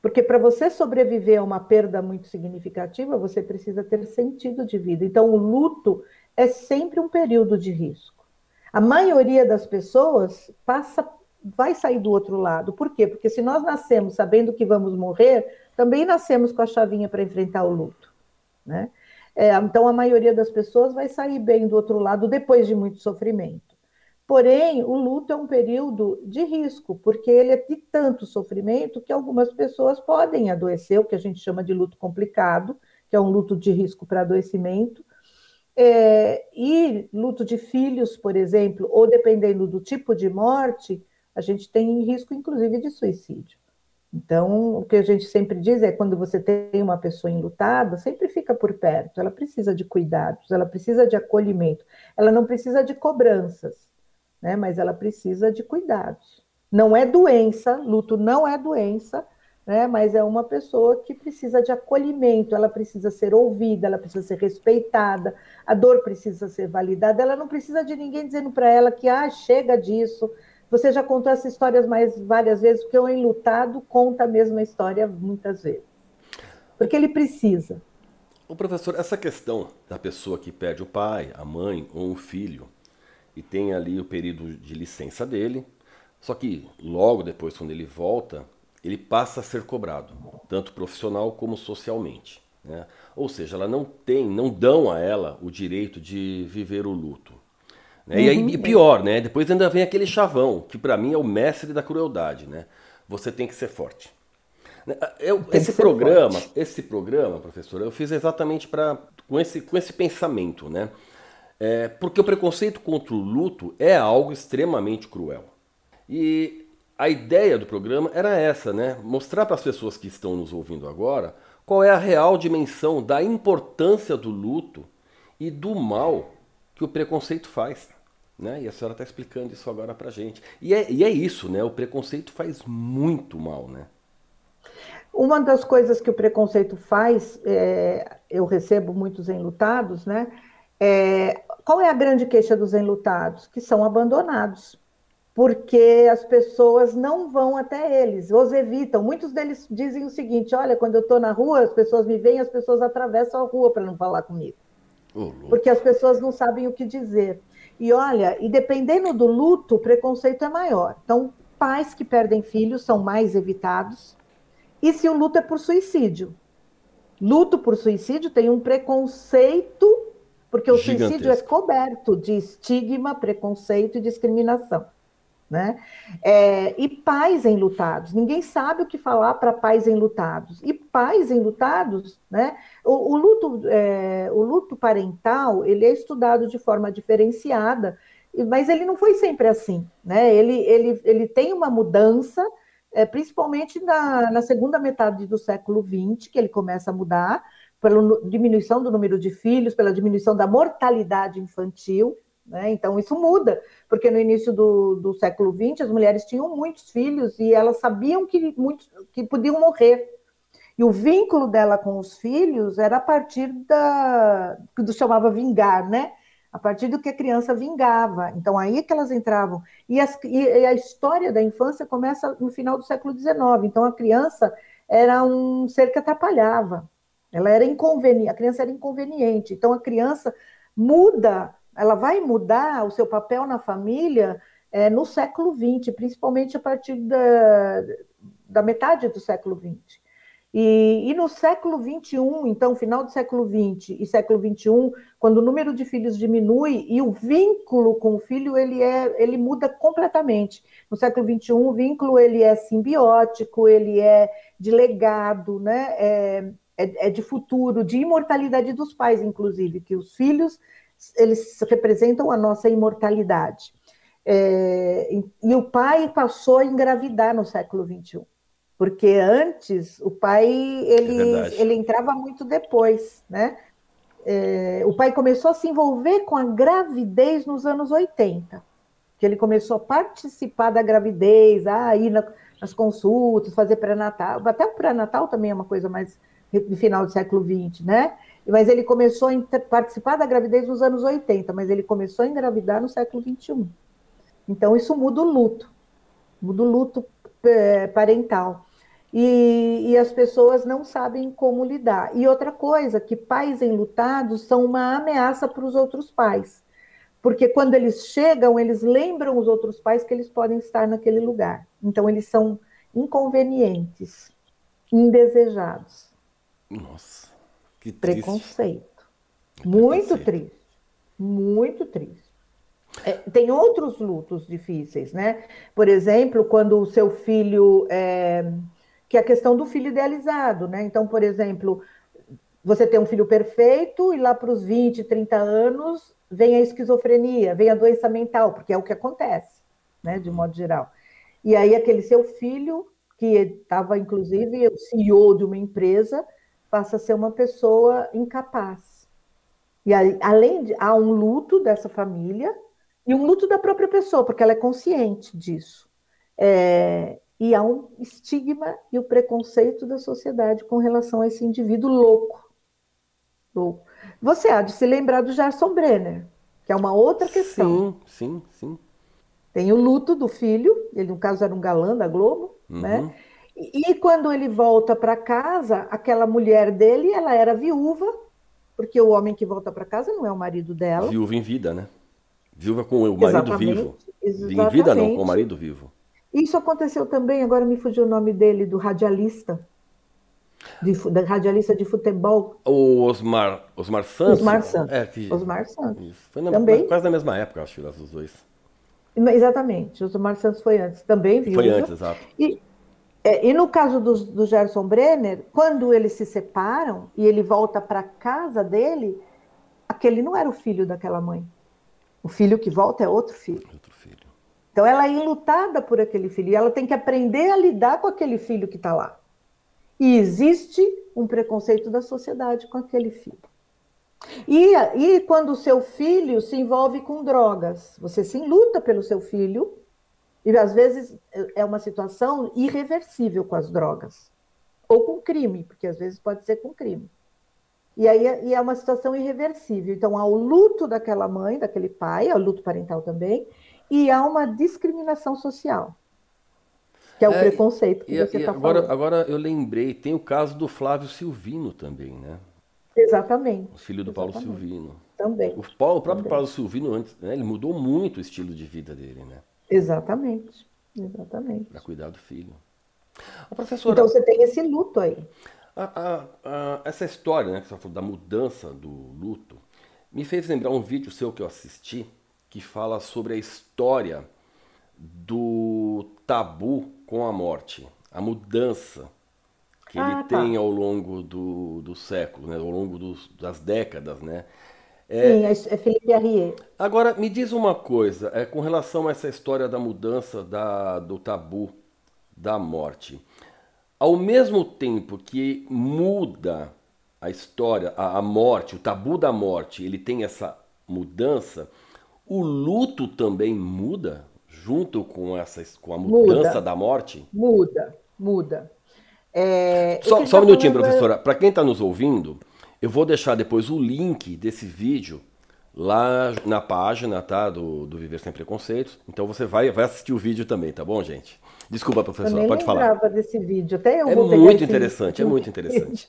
Porque para você sobreviver a uma perda muito significativa, você precisa ter sentido de vida. Então, o luto é sempre um período de risco. A maioria das pessoas passa, vai sair do outro lado. Por quê? Porque se nós nascemos sabendo que vamos morrer, também nascemos com a chavinha para enfrentar o luto. Né? É, então, a maioria das pessoas vai sair bem do outro lado depois de muito sofrimento. Porém, o luto é um período de risco, porque ele é de tanto sofrimento que algumas pessoas podem adoecer, o que a gente chama de luto complicado, que é um luto de risco para adoecimento. É, e luto de filhos, por exemplo, ou dependendo do tipo de morte, a gente tem risco, inclusive, de suicídio. Então, o que a gente sempre diz é quando você tem uma pessoa enlutada, sempre fica por perto. Ela precisa de cuidados, ela precisa de acolhimento, ela não precisa de cobranças, né? Mas ela precisa de cuidados. Não é doença, luto não é doença, né? Mas é uma pessoa que precisa de acolhimento, ela precisa ser ouvida, ela precisa ser respeitada, a dor precisa ser validada, ela não precisa de ninguém dizendo para ela que ah, chega disso você já contou essa história mais várias vezes, porque o enlutado conta a mesma história muitas vezes. Porque ele precisa. O professor, essa questão da pessoa que perde o pai, a mãe ou um filho e tem ali o período de licença dele, só que logo depois, quando ele volta, ele passa a ser cobrado, tanto profissional como socialmente. Né? Ou seja, ela não tem, não dão a ela o direito de viver o luto. Né? Uhum. E aí, e pior, né? Depois ainda vem aquele chavão, que para mim é o mestre da crueldade, né? Você tem que ser forte. Né? Eu, esse programa, forte. esse programa, professor, eu fiz exatamente para com esse, com esse pensamento, né? É, porque o preconceito contra o luto é algo extremamente cruel. E a ideia do programa era essa, né? Mostrar para as pessoas que estão nos ouvindo agora qual é a real dimensão da importância do luto e do mal que o preconceito faz. Né? E a senhora está explicando isso agora para gente. E é, e é isso, né? O preconceito faz muito mal, né? Uma das coisas que o preconceito faz, é, eu recebo muitos enlutados, né? É, qual é a grande queixa dos enlutados? Que são abandonados, porque as pessoas não vão até eles, os evitam. Muitos deles dizem o seguinte: olha, quando eu estou na rua, as pessoas me veem, as pessoas atravessam a rua para não falar comigo. porque as pessoas não sabem o que dizer. E olha, e dependendo do luto, o preconceito é maior. Então, pais que perdem filhos são mais evitados. E se o luto é por suicídio? Luto por suicídio tem um preconceito, porque o Gigantesco. suicídio é coberto de estigma, preconceito e discriminação. Né? É, e pais enlutados, ninguém sabe o que falar para pais enlutados. E pais enlutados, né? O, o luto, é, o luto parental, ele é estudado de forma diferenciada, mas ele não foi sempre assim, né? Ele, ele, ele tem uma mudança, é, principalmente na, na segunda metade do século XX, que ele começa a mudar, pela diminuição do número de filhos, pela diminuição da mortalidade infantil, né? Então, isso muda, porque no início do, do século XX as mulheres tinham muitos filhos e elas sabiam que, muitos, que podiam morrer. E o vínculo dela com os filhos era a partir da do chamava vingar, né? A partir do que a criança vingava. Então, aí que elas entravam. E, as, e a história da infância começa no final do século XIX. Então, a criança era um ser que atrapalhava. Ela era inconveniente, a criança era inconveniente. Então, a criança muda ela vai mudar o seu papel na família é, no século XX, principalmente a partir da, da metade do século XX. E, e, no século XXI, então, final do século XX e século XXI, quando o número de filhos diminui e o vínculo com o filho ele, é, ele muda completamente. No século XXI, o vínculo ele é simbiótico, ele é de legado, né? é, é, é de futuro, de imortalidade dos pais, inclusive, que os filhos eles representam a nossa imortalidade. É, e o pai passou a engravidar no século XXI, porque antes o pai ele, é ele entrava muito depois, né? É, o pai começou a se envolver com a gravidez nos anos 80, que ele começou a participar da gravidez, a ir na, nas consultas, fazer pré-natal, até o pré-natal também é uma coisa mais no final do século XX, né? Mas ele começou a participar da gravidez nos anos 80, mas ele começou a engravidar no século XXI. Então, isso muda o luto, muda o luto é, parental. E, e, as pessoas não sabem como lidar. E outra coisa, que pais enlutados são uma ameaça para os outros pais. Porque quando eles chegam, eles lembram os outros pais que eles podem estar naquele lugar. Então, eles são inconvenientes, indesejados. Nossa, que triste. Preconceito. Muito triste. Muito triste. É, tem outros lutos difíceis, né? Por exemplo, quando o seu filho. É, que é a questão do filho idealizado, né? Então, por exemplo, você tem um filho perfeito e lá para os 20, 30 anos vem a esquizofrenia, vem a doença mental, porque é o que acontece, né? De modo geral. E aí, aquele seu filho, que estava inclusive o CEO de uma empresa, passa a ser uma pessoa incapaz. E aí, além de. Há um luto dessa família e um luto da própria pessoa, porque ela é consciente disso. É, e há um estigma e o preconceito da sociedade com relação a esse indivíduo louco. louco. Você há de se lembrar do Gerson Brenner, que é uma outra questão. Sim, sim, sim. Tem o luto do filho, ele no caso era um galã da Globo, uhum. né? E quando ele volta para casa, aquela mulher dele, ela era viúva, porque o homem que volta para casa não é o marido dela. Viúva em vida, né? Viúva com o marido exatamente, vivo. Exatamente. Em vida não, com o marido vivo. Isso aconteceu também, agora me fugiu o nome dele, do radialista. De, da radialista de futebol. O Osmar, Osmar Santos? Osmar Santos. É, que... Osmar Santos. Isso. Foi na, também. quase na mesma época, acho, os dois. Exatamente, Osmar Santos foi antes, também viu? Foi antes, exato. E, é, e no caso do, do Gerson Brenner, quando eles se separam e ele volta para a casa dele, aquele não era o filho daquela mãe. O filho que volta é outro filho. Outro filho. Então ela é enlutada por aquele filho e ela tem que aprender a lidar com aquele filho que está lá. E existe um preconceito da sociedade com aquele filho. E, e quando o seu filho se envolve com drogas, você se luta pelo seu filho, e às vezes é uma situação irreversível com as drogas. Ou com crime, porque às vezes pode ser com crime. E aí e é uma situação irreversível. Então, há o luto daquela mãe, daquele pai, há o luto parental também, e há uma discriminação social, que é o é, preconceito que e, você está falando. Agora eu lembrei, tem o caso do Flávio Silvino também, né? Exatamente. O filho do Exatamente. Paulo Silvino. Também. O, Paulo, o próprio também. Paulo Silvino, antes, né, ele mudou muito o estilo de vida dele, né? Exatamente. Exatamente. Para cuidar do filho. professora, então você tem esse luto aí. A, a, a, essa história, né, que você falou da mudança do luto, me fez lembrar um vídeo seu que eu assisti, que fala sobre a história do tabu com a morte, a mudança que ah, ele tá. tem ao longo do, do século, né, ao longo dos, das décadas, né? É, Sim, é Felipe Arrier. Agora, me diz uma coisa, é, com relação a essa história da mudança da, do tabu da morte. Ao mesmo tempo que muda a história, a, a morte, o tabu da morte, ele tem essa mudança, o luto também muda junto com, essa, com a mudança muda, da morte? Muda, muda. É, só, só um minutinho, professora. Para quem está nos ouvindo, eu vou deixar depois o link desse vídeo lá na página tá, do, do Viver Sem Preconceitos. Então você vai, vai assistir o vídeo também, tá bom, gente? Desculpa, professora, pode falar. Eu desse vídeo, até eu é vou pegar. É muito interessante, vídeo. é muito interessante.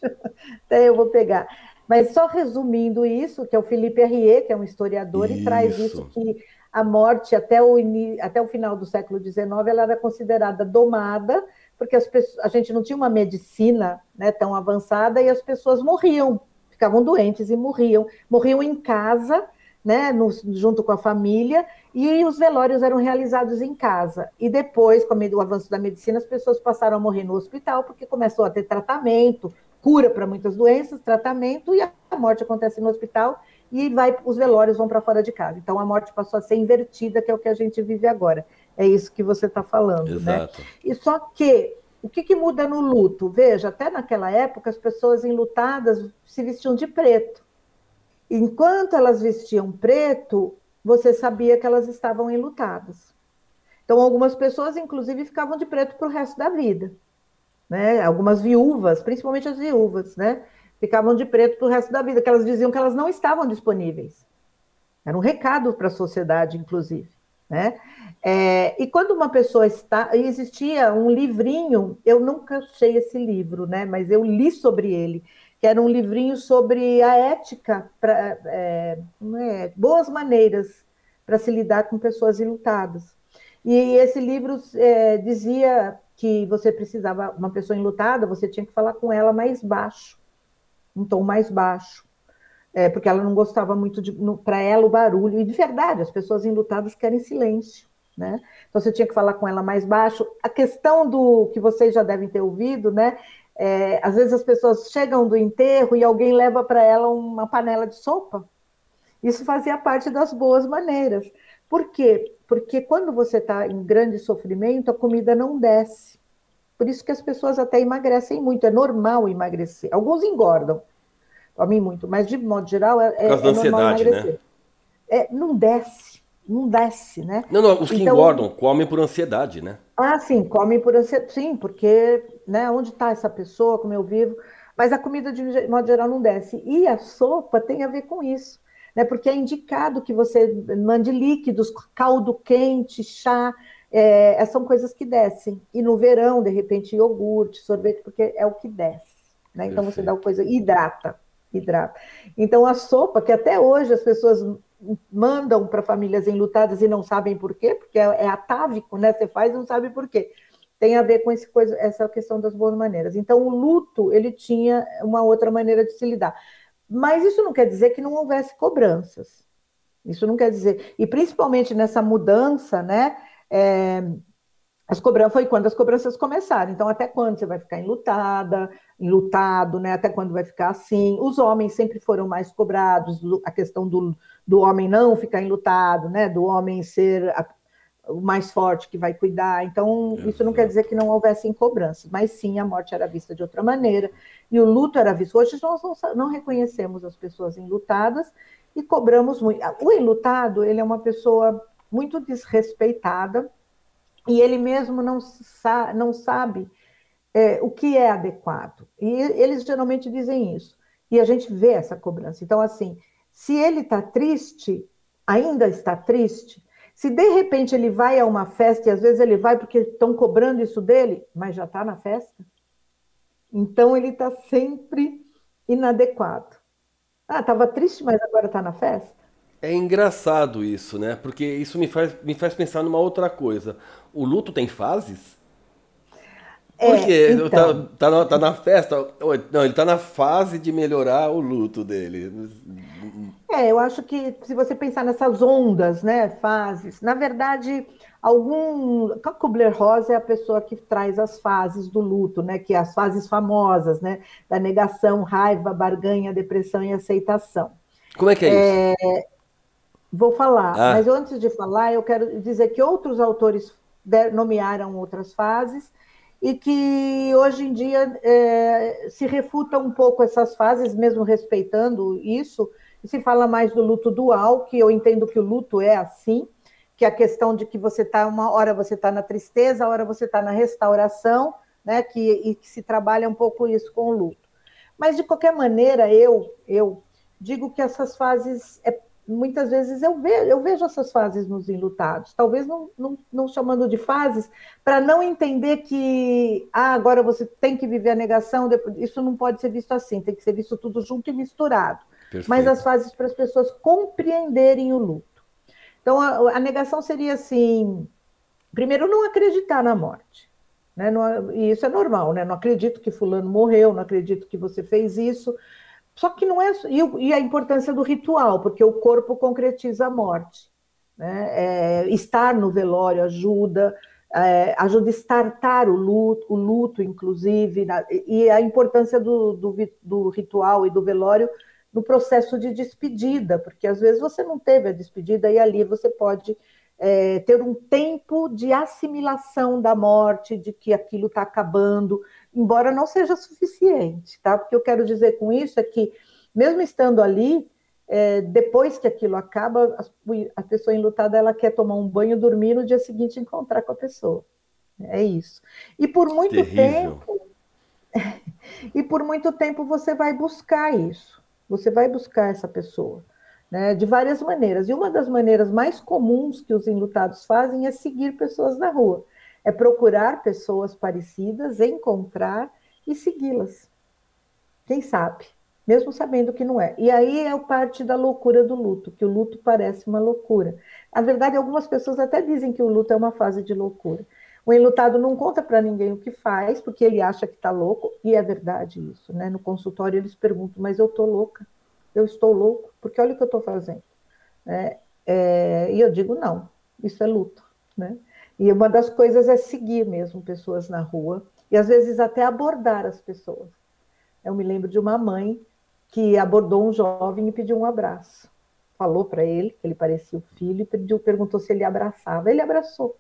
até eu vou pegar. Mas só resumindo isso, que é o Felipe Arrier, que é um historiador, isso. e traz isso que a morte até o, até o final do século XIX ela era considerada domada, porque as pessoas, a gente não tinha uma medicina né, tão avançada e as pessoas morriam, ficavam doentes e morriam. Morriam em casa, né, no, junto com a família, e os velórios eram realizados em casa. E depois, com o avanço da medicina, as pessoas passaram a morrer no hospital, porque começou a ter tratamento, cura para muitas doenças, tratamento, e a morte acontece no hospital e vai, os velórios vão para fora de casa. Então a morte passou a ser invertida, que é o que a gente vive agora. É isso que você está falando, né? Exato. né? E só que o que, que, muda no luto? Veja, até naquela época as pessoas enlutadas se vestiam de preto. Enquanto elas vestiam preto, você sabia que elas estavam enlutadas. Então, algumas pessoas, inclusive, ficavam de preto para o resto da vida. Né? Algumas viúvas, principalmente as viúvas, né? ficavam de preto para o resto da vida, que elas diziam que elas não estavam disponíveis. Era um recado para a sociedade, inclusive. Né? É, e quando uma pessoa está. Existia um livrinho, eu nunca achei esse livro, né? mas eu li sobre ele, que era um livrinho sobre a ética, pra, é, é, boas maneiras para se lidar com pessoas enlutadas. E esse livro é, dizia que você precisava, uma pessoa enlutada, você tinha que falar com ela mais baixo, um tom mais baixo, é, porque ela não gostava muito de, para ela, o barulho. E de verdade, as pessoas enlutadas querem silêncio. Né? Então você tinha que falar com ela mais baixo. A questão do que vocês já devem ter ouvido, né? É, às vezes as pessoas chegam do enterro e alguém leva para ela uma panela de sopa. Isso fazia parte das boas maneiras. Por quê? Porque quando você está em grande sofrimento, a comida não desce. Por isso que as pessoas até emagrecem muito. É normal emagrecer. Alguns engordam, comem muito, mas de modo geral é, é, é normal né? Né? É, não desce não desce, né? Não, não, os que então, engordam comem por ansiedade, né? Ah, sim, comem por ansiedade, sim, porque, né, onde está essa pessoa, como eu vivo, mas a comida, de modo geral, não desce. E a sopa tem a ver com isso, né? Porque é indicado que você mande líquidos, caldo quente, chá, é, são coisas que descem. E no verão, de repente, iogurte, sorvete, porque é o que desce, né? Então Perfeito. você dá uma coisa, hidrata, hidrata. Então a sopa, que até hoje as pessoas mandam para famílias enlutadas e não sabem por quê, porque é, é atávico, né? Você faz e não sabe por quê. Tem a ver com coisa, essa questão das boas maneiras. Então, o luto, ele tinha uma outra maneira de se lidar. Mas isso não quer dizer que não houvesse cobranças. Isso não quer dizer. E principalmente nessa mudança, né? É, as cobranças foi quando as cobranças começaram. Então, até quando você vai ficar enlutada, enlutado, né? Até quando vai ficar assim? Os homens sempre foram mais cobrados, a questão do, do homem não ficar enlutado, né? Do homem ser a, o mais forte que vai cuidar. Então, isso não quer dizer que não houvessem cobranças, mas sim a morte era vista de outra maneira e o luto era visto. Hoje nós não, não reconhecemos as pessoas enlutadas e cobramos muito. O enlutado, ele é uma pessoa muito desrespeitada e ele mesmo não, sa não sabe é, o que é adequado. E eles geralmente dizem isso. E a gente vê essa cobrança. Então, assim, se ele está triste, ainda está triste, se de repente ele vai a uma festa, e às vezes ele vai porque estão cobrando isso dele, mas já está na festa, então ele está sempre inadequado. Ah, estava triste, mas agora está na festa? É engraçado isso, né? Porque isso me faz, me faz pensar numa outra coisa. O luto tem fases? É, Porque é, então... tá, tá, na, tá na festa. Não, ele tá na fase de melhorar o luto dele. É, eu acho que se você pensar nessas ondas, né, fases, na verdade, algum. Kubler-Ross é a pessoa que traz as fases do luto, né, que é as fases famosas, né, da negação, raiva, barganha, depressão e aceitação. Como é que é, é isso? Vou falar, ah. mas antes de falar, eu quero dizer que outros autores nomearam outras fases e que hoje em dia é, se refuta um pouco essas fases, mesmo respeitando isso, e se fala mais do luto dual, que eu entendo que o luto é assim, que é a questão de que você está, uma hora você está na tristeza, a hora você está na restauração, né, que, e que se trabalha um pouco isso com o luto. Mas, de qualquer maneira, eu, eu digo que essas fases é muitas vezes eu vejo, eu vejo essas fases nos enlutados, talvez não, não, não chamando de fases, para não entender que ah, agora você tem que viver a negação, isso não pode ser visto assim, tem que ser visto tudo junto e misturado. Perfeito. Mas as fases para as pessoas compreenderem o luto. Então, a, a, negação seria assim: primeiro, não acreditar na morte. Né? Não, e isso é normal, né? Não acredito que Fulano morreu, não acredito que você fez isso. Só que não é. E, a importância do ritual, porque o corpo concretiza a morte. Né? É, estar no velório ajuda, é, ajuda a estartar o luto, o luto inclusive, na, e a importância do, do, do ritual e do velório no processo de despedida, porque às vezes você não teve a despedida e ali você pode é, ter um tempo de assimilação da morte, de que aquilo está acabando, embora não seja suficiente, tá? Porque eu quero dizer com isso é que, mesmo estando ali, é, depois que aquilo acaba, a, a pessoa enlutada ela quer tomar um banho, dormir no dia seguinte encontrar com a pessoa. É isso. E por muito Terrível. tempo, e por muito tempo você vai buscar isso. Você vai buscar essa pessoa, né? De várias maneiras. E uma das maneiras mais comuns que os enlutados fazem é seguir pessoas na rua. É procurar pessoas parecidas, encontrar e segui-las. Quem sabe? mesmo sabendo que não é. E aí é parte da loucura do luto, que o luto parece uma loucura. Na verdade, algumas pessoas até dizem que o luto é uma fase de loucura. O enlutado não conta para ninguém o que faz, porque ele acha que está louco, e é verdade isso, né? No consultório eles perguntam, mas eu estou louca, eu estou louco, porque olha o que eu estou fazendo. É, é, e eu digo, não, isso é luto, né? E uma das coisas é seguir mesmo pessoas na rua, e às vezes até abordar as pessoas. Eu me lembro de uma mãe que abordou um jovem e pediu um abraço. Falou para ele que ele parecia o filho e pediu, perguntou se ele abraçava. Ele abraçou.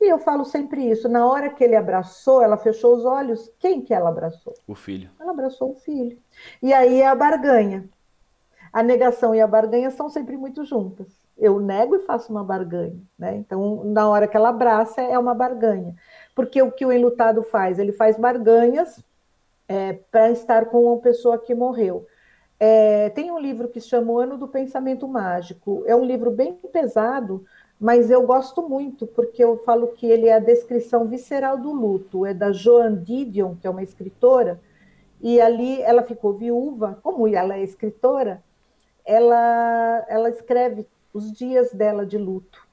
E eu falo sempre isso. Na hora que ele abraçou, ela fechou os olhos. Quem que ela abraçou? O filho. Ela abraçou o filho. E aí é a barganha. A negação e a barganha são sempre muito juntas. Eu nego e faço uma barganha. Né? Então, na hora que ela abraça, é uma barganha. Porque o que o enlutado faz? Ele faz barganhas é, para estar com uma pessoa que morreu. É, tem um livro que se chama O Ano do Pensamento Mágico. É um livro bem pesado, mas eu gosto muito, porque eu falo que ele é a descrição visceral do luto. É da Joan Didion, que é uma escritora, e ali ela ficou viúva, como ela é escritora, ela, ela escreve os dias dela de luto.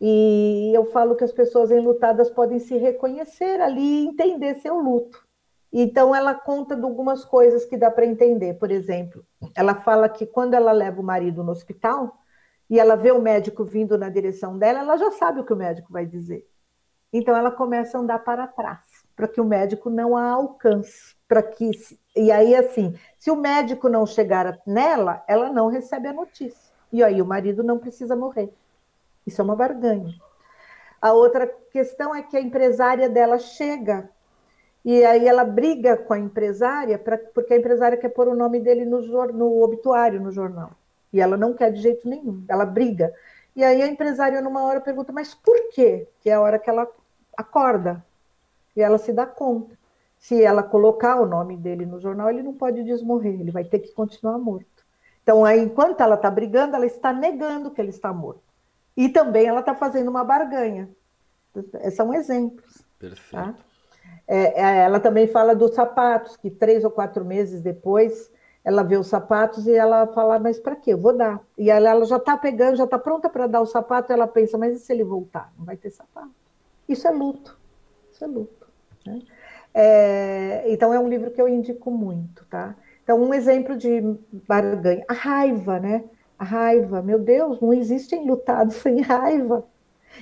E eu falo que as pessoas enlutadas podem se reconhecer ali e entender seu luto. Então, ela conta de algumas coisas que dá para entender. Por exemplo, ela fala que quando ela leva o marido no hospital e ela vê o médico vindo na direção dela, ela já sabe o que o médico vai dizer. Então, ela começa a andar para trás, para que o médico não a alcance. Para que e aí assim, se o médico não chegar nela, ela não recebe a notícia. E aí o marido não precisa morrer. Isso é uma barganha. A outra questão é que a empresária dela chega e aí ela briga com a empresária, pra, porque a empresária quer pôr o nome dele no, no obituário, no jornal. E ela não quer de jeito nenhum, ela briga. E aí a empresária, numa hora, pergunta, mas por quê? Que é a hora que ela acorda. E ela se dá conta. Se ela colocar o nome dele no jornal, ele não pode desmorrer, ele vai ter que continuar morto. Então, aí, enquanto ela está brigando, ela está negando que ele está morto. E também ela está fazendo uma barganha. São exemplos. Perfeito. Tá? É, é, ela também fala dos sapatos, que três ou quatro meses depois ela vê os sapatos e ela fala, mas para quê? Eu vou dar. E ela, ela já está pegando, já está pronta para dar o sapato, ela pensa, mas e se ele voltar? Não vai ter sapato. Isso é luto. Isso é luto. Né? É, então é um livro que eu indico muito, tá? Então, um exemplo de barganha. A raiva, né? A raiva, meu Deus, não existem lutados sem raiva.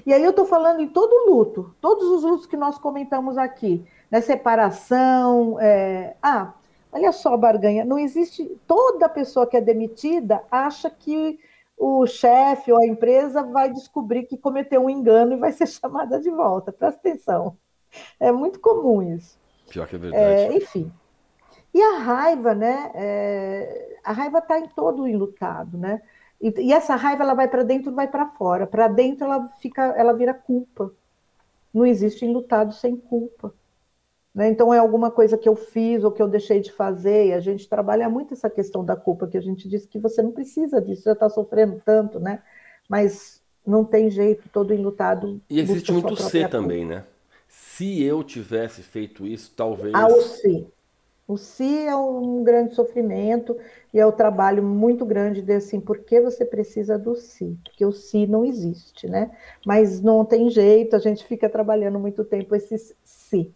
E aí eu estou falando em todo luto, todos os lutos que nós comentamos aqui, né? Separação, é... ah, olha só, barganha, não existe. Toda pessoa que é demitida acha que o chefe ou a empresa vai descobrir que cometeu um engano e vai ser chamada de volta. Presta atenção. É muito comum isso. Pior que é verdade. É, enfim. E a raiva, né? É... a raiva está em todo o enlutado, né? E, e essa raiva ela vai para dentro, vai para fora. Para dentro ela fica, ela vira culpa. Não existe enlutado sem culpa. Né? Então é alguma coisa que eu fiz ou que eu deixei de fazer. E a gente trabalha muito essa questão da culpa, que a gente diz que você não precisa disso, já está sofrendo tanto, né? Mas não tem jeito, todo enlutado. E existe muito ser também, né? Se eu tivesse feito isso, talvez. Ah, o si. O si é um grande sofrimento e é o um trabalho muito grande de assim, por que você precisa do si? Porque o si não existe, né? Mas não tem jeito, a gente fica trabalhando muito tempo esse si.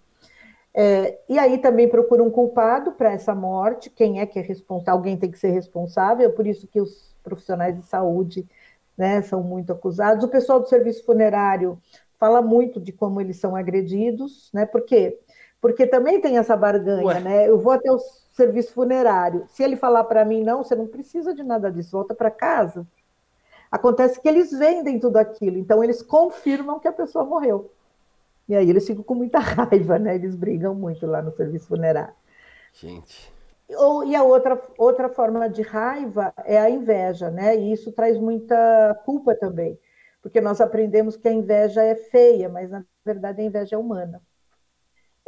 É, e aí também procura um culpado para essa morte, quem é que é responsável? Alguém tem que ser responsável, por isso que os profissionais de saúde né, são muito acusados. O pessoal do serviço funerário fala muito de como eles são agredidos, né? Porque porque também tem essa barganha, Ué. né? Eu vou até o serviço funerário. Se ele falar para mim, não, você não precisa de nada disso, volta para casa. Acontece que eles vendem tudo aquilo, então eles confirmam que a pessoa morreu. E aí eles ficam com muita raiva, né? Eles brigam muito lá no serviço funerário. Gente. Ou, e a outra, outra forma de raiva é a inveja, né? E isso traz muita culpa também, porque nós aprendemos que a inveja é feia, mas na verdade a inveja é humana.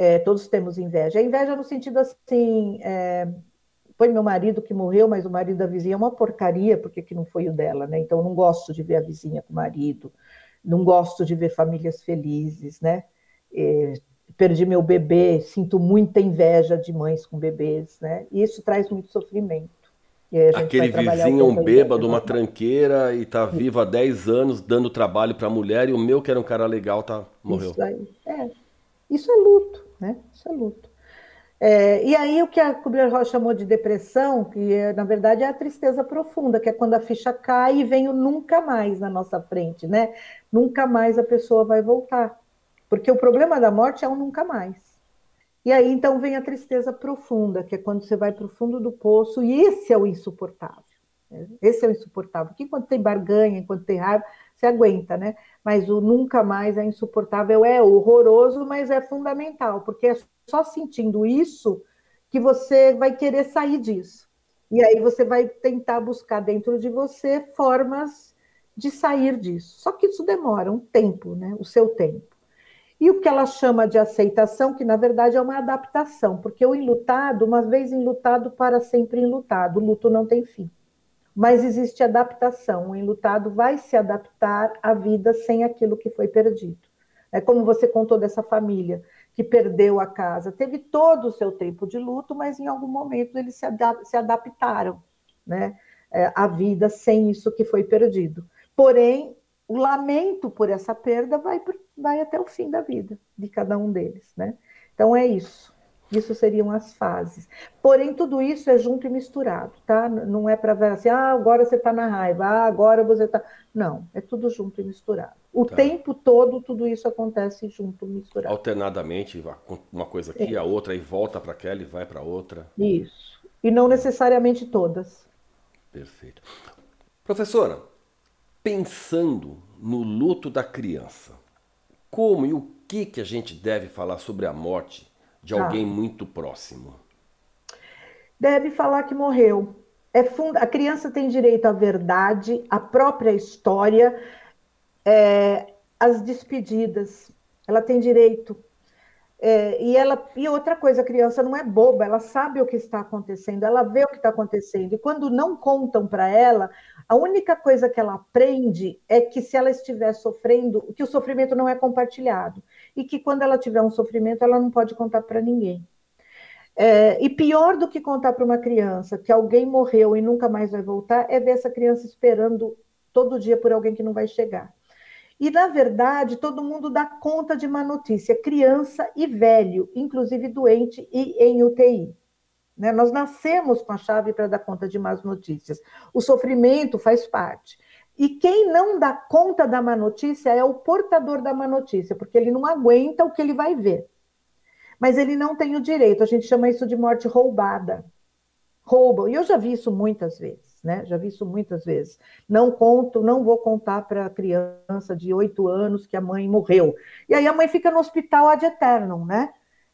É, todos temos inveja. A inveja no sentido assim, é, foi meu marido que morreu, mas o marido da vizinha é uma porcaria, porque que não foi o dela, né? Então não gosto de ver a vizinha com o marido, não gosto de ver famílias felizes, né? É, perdi meu bebê, sinto muita inveja de mães com bebês, né? E isso traz muito sofrimento. Aquele vizinho, um bêbado, uma tranqueira e tá vivo há 10 anos dando trabalho para a mulher e o meu, que era um cara legal, tá morreu. Isso aí, é. Isso é luto, né? Isso é luto. É, e aí o que a Kubler-Ross chamou de depressão, que é, na verdade é a tristeza profunda, que é quando a ficha cai e vem o nunca mais na nossa frente, né? Nunca mais a pessoa vai voltar. Porque o problema da morte é o nunca mais. E aí então vem a tristeza profunda, que é quando você vai para o fundo do poço, e esse é o insuportável. Esse é o insuportável. Porque quando tem barganha, enquanto tem raiva, você aguenta, né? Mas o nunca mais é insuportável, é horroroso, mas é fundamental, porque é só sentindo isso que você vai querer sair disso. E aí você vai tentar buscar dentro de você formas de sair disso. Só que isso demora um tempo, né? O seu tempo. E o que ela chama de aceitação, que na verdade é uma adaptação, porque o enlutado, uma vez enlutado, para sempre enlutado. O luto não tem fim mas existe adaptação. O enlutado vai se adaptar à vida sem aquilo que foi perdido. É como você contou dessa família que perdeu a casa, teve todo o seu tempo de luto, mas em algum momento eles se, adap se adaptaram né, é, à vida sem isso que foi perdido. Porém, o lamento por essa perda vai, vai até o fim da vida de cada um deles. Né? Então é isso. Isso seriam as fases. Porém, tudo isso é junto e misturado, tá? Não é para ver assim, ah, agora você está na raiva, ah, agora você está. Não, é tudo junto e misturado. O tá. tempo todo, tudo isso acontece junto e misturado. Alternadamente, uma coisa aqui, é. a outra, e volta para aquela e vai para outra. Isso. E não necessariamente todas. Perfeito. Professora, pensando no luto da criança, como e o que, que a gente deve falar sobre a morte de alguém ah. muito próximo? Deve falar que morreu. É fund... A criança tem direito à verdade, à própria história, é... às despedidas. Ela tem direito. É... e, ela... e outra coisa, a criança não é boba, ela sabe o que está acontecendo, ela vê o que está acontecendo. E quando não contam para ela, a única coisa que ela aprende é que se ela estiver sofrendo, que o sofrimento não é compartilhado e que quando ela tiver um sofrimento, ela não pode contar para ninguém. É, e pior do que contar para uma criança que alguém morreu e nunca mais vai voltar, é ver essa criança esperando todo dia por alguém que não vai chegar. E, na verdade, todo mundo dá conta de uma notícia, criança e velho, inclusive doente e em UTI. Né? Nós nascemos com a chave para dar conta de más notícias. O sofrimento faz parte. E quem não dá conta da má notícia é o portador da má notícia, porque ele não aguenta o que ele vai ver. Mas ele não tem o direito, a gente chama isso de morte roubada. Roubam, e eu já vi isso muitas vezes, né? Já vi isso muitas vezes. Não conto, não vou contar para a criança de oito anos que a mãe morreu. E aí a mãe fica no hospital ad eternum, né?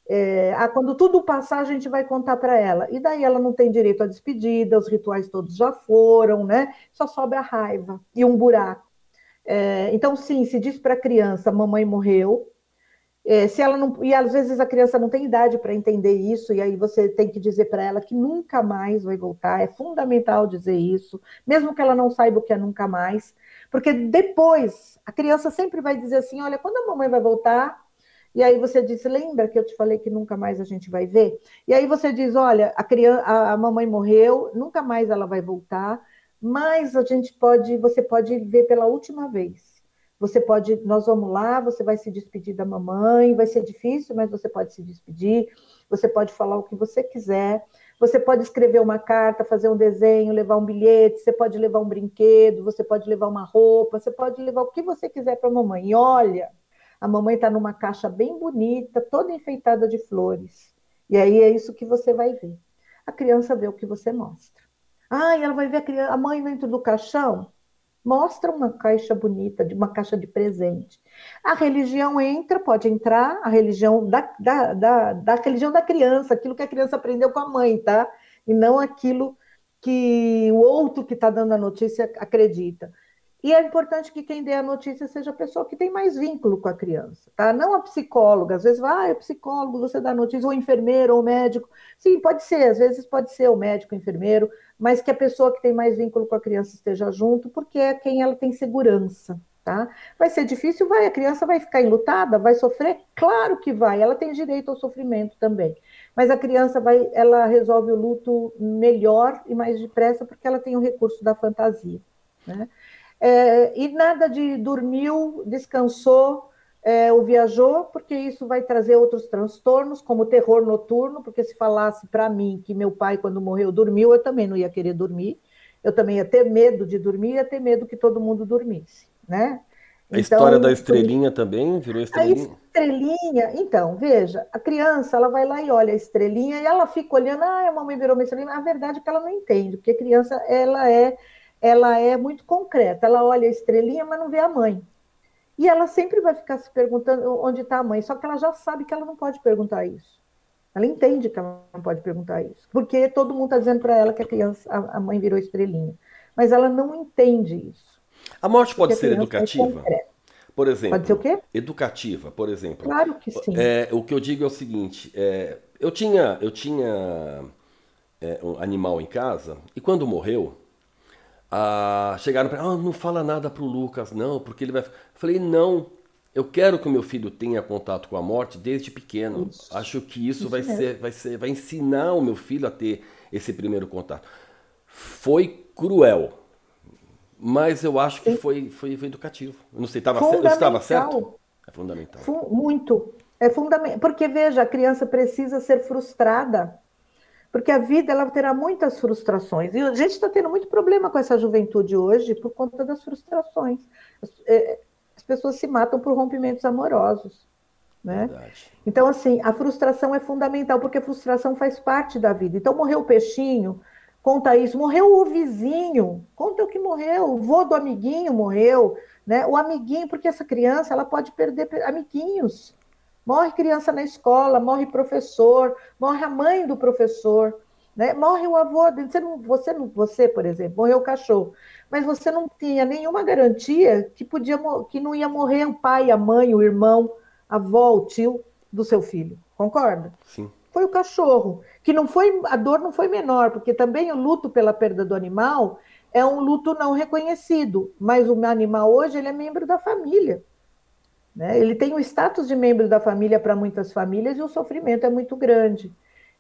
É, ah, quando tudo passar, a gente vai contar para ela. E daí ela não tem direito à despedida, os rituais todos já foram, né? Só sobe a raiva e um buraco. É, então, sim, se diz para a criança, mamãe morreu. É, se ela não, e às vezes a criança não tem idade para entender isso, e aí você tem que dizer para ela que nunca mais vai voltar. É fundamental dizer isso, mesmo que ela não saiba o que é nunca mais, porque depois a criança sempre vai dizer assim: olha, quando a mamãe vai voltar, e aí você disse, lembra que eu te falei que nunca mais a gente vai ver? E aí você diz, olha, a criança, a mamãe morreu, nunca mais ela vai voltar, mas a gente pode, você pode ver pela última vez. Você pode, nós vamos lá, você vai se despedir da mamãe, vai ser difícil, mas você pode se despedir, você pode falar o que você quiser, você pode escrever uma carta, fazer um desenho, levar um bilhete, você pode levar um brinquedo, você pode levar uma roupa, você pode levar o que você quiser para a mamãe. E olha, a mamãe está numa caixa bem bonita, toda enfeitada de flores. E aí é isso que você vai ver. A criança vê o que você mostra. Ah, e ela vai ver a, criança, a mãe dentro do caixão? Mostra uma caixa bonita, de uma caixa de presente. A religião entra, pode entrar, a religião da, da, da, da religião da criança, aquilo que a criança aprendeu com a mãe, tá? e não aquilo que o outro que está dando a notícia acredita. E é importante que quem dê a notícia seja a pessoa que tem mais vínculo com a criança, tá? Não a psicóloga. Às vezes, vai, ah, é psicólogo, você dá a notícia, ou enfermeiro, ou médico. Sim, pode ser, às vezes pode ser o médico, o enfermeiro, mas que a pessoa que tem mais vínculo com a criança esteja junto, porque é quem ela tem segurança, tá? Vai ser difícil, vai, a criança vai ficar enlutada, vai sofrer? Claro que vai, ela tem direito ao sofrimento também. Mas a criança vai, ela resolve o luto melhor e mais depressa porque ela tem o recurso da fantasia, né? É, e nada de dormiu, descansou é, ou viajou, porque isso vai trazer outros transtornos, como terror noturno, porque se falasse para mim que meu pai, quando morreu, dormiu, eu também não ia querer dormir, eu também ia ter medo de dormir, ia ter medo que todo mundo dormisse, né? A então, história da estrelinha também virou estrelinha? A estrelinha, então, veja, a criança, ela vai lá e olha a estrelinha e ela fica olhando, ah, a mamãe virou uma estrelinha, a verdade é que ela não entende, porque a criança, ela é ela é muito concreta. Ela olha a estrelinha, mas não vê a mãe. E ela sempre vai ficar se perguntando onde está a mãe, só que ela já sabe que ela não pode perguntar isso. Ela entende que ela não pode perguntar isso, porque todo mundo está dizendo para ela que a criança, a mãe virou estrelinha, mas ela não entende isso. A morte pode ser é educativa. É por exemplo, pode ser o quê? Educativa, por exemplo. Claro que sim. É, o que eu digo é o seguinte: é, eu tinha, eu tinha é, um animal em casa e quando morreu, ah, chegaram para ah, não fala nada para o Lucas, não, porque ele vai. Eu falei, não, eu quero que o meu filho tenha contato com a morte desde pequeno. Isso. Acho que isso, isso vai, ser, vai, ser, vai ensinar o meu filho a ter esse primeiro contato. Foi cruel, mas eu acho que foi, foi, foi educativo. Eu não sei, estava estava certo? É fundamental. Muito. É fundamental. Porque, veja, a criança precisa ser frustrada porque a vida ela terá muitas frustrações. E a gente está tendo muito problema com essa juventude hoje por conta das frustrações. As, é, as pessoas se matam por rompimentos amorosos. Né? Então, assim, a frustração é fundamental, porque a frustração faz parte da vida. Então, morreu o peixinho, conta isso. Morreu o vizinho, conta o que morreu. O vô do amiguinho morreu. Né? O amiguinho, porque essa criança ela pode perder amiguinhos. Morre criança na escola, morre professor, morre a mãe do professor, né? morre o avô. Você, não, você, não, você, por exemplo, morreu o cachorro, mas você não tinha nenhuma garantia que, podia, que não ia morrer o pai, a mãe, o irmão, a avó, o tio do seu filho. Concorda? Sim. Foi o cachorro, que não foi a dor não foi menor, porque também o luto pela perda do animal é um luto não reconhecido, mas o animal hoje ele é membro da família. Né? Ele tem o status de membro da família para muitas famílias e o sofrimento é muito grande.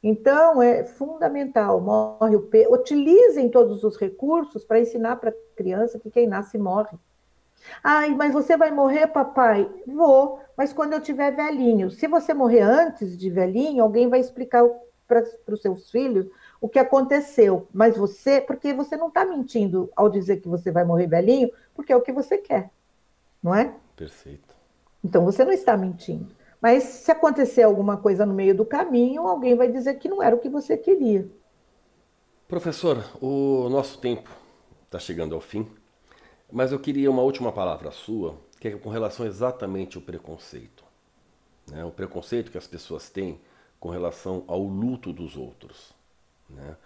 Então, é fundamental, morre o pe... utilizem todos os recursos para ensinar para a criança que quem nasce morre. Ai, mas você vai morrer, papai? Vou, mas quando eu tiver velhinho. Se você morrer antes de velhinho, alguém vai explicar para os seus filhos o que aconteceu. Mas você, porque você não está mentindo ao dizer que você vai morrer velhinho, porque é o que você quer, não é? Perfeito. Então você não está mentindo. Mas se acontecer alguma coisa no meio do caminho, alguém vai dizer que não era o que você queria. Professor, o nosso tempo está chegando ao fim, mas eu queria uma última palavra sua, que é com relação exatamente ao preconceito. Né? O preconceito que as pessoas têm com relação ao luto dos outros. Né?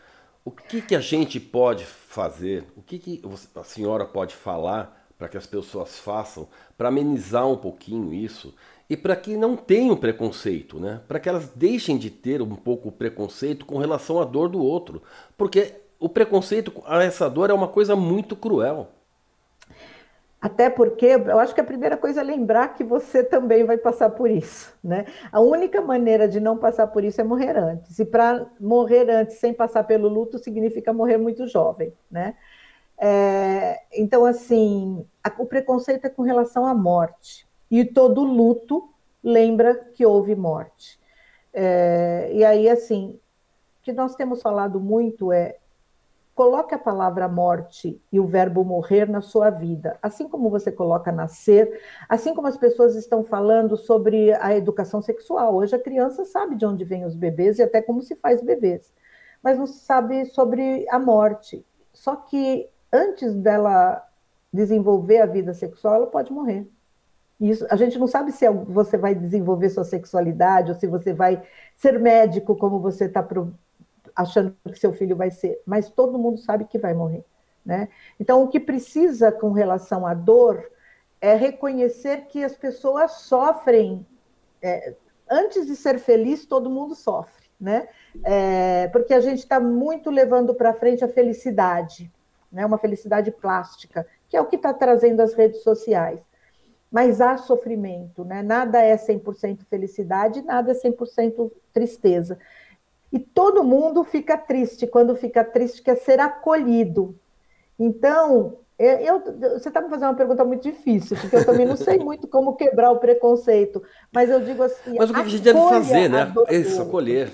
O que, que a gente pode fazer, o que, que a senhora pode falar para que as pessoas façam, para amenizar um pouquinho isso e para que não tenham preconceito, né? Para que elas deixem de ter um pouco o preconceito com relação à dor do outro, porque o preconceito a essa dor é uma coisa muito cruel. Até porque eu acho que a primeira coisa é lembrar que você também vai passar por isso, né? A única maneira de não passar por isso é morrer antes. E para morrer antes sem passar pelo luto significa morrer muito jovem, né? É, então, assim, a, o preconceito é com relação à morte. E todo luto lembra que houve morte. É, e aí, assim, o que nós temos falado muito é coloque a palavra morte e o verbo morrer na sua vida, assim como você coloca nascer, assim como as pessoas estão falando sobre a educação sexual. Hoje a criança sabe de onde vêm os bebês e até como se faz bebês, mas não sabe sobre a morte. Só que antes dela desenvolver a vida sexual, ela pode morrer. Isso, a gente não sabe se você vai desenvolver sua sexualidade ou se você vai ser médico, como você está achando que seu filho vai ser, mas todo mundo sabe que vai morrer. Né? Então, o que precisa com relação à dor é reconhecer que as pessoas sofrem. É, antes de ser feliz, todo mundo sofre, né? É, porque a gente está muito levando para frente a felicidade, né? Uma felicidade plástica, que é o que está trazendo as redes sociais. Mas há sofrimento, né? Nada é 100% felicidade, nada é 100% tristeza. E todo mundo fica triste quando fica triste, quer ser acolhido. Então, eu, você está me fazendo uma pergunta muito difícil, porque eu também não sei muito como quebrar o preconceito, mas eu digo assim. Mas o que a gente deve fazer, né? Isso, acolher.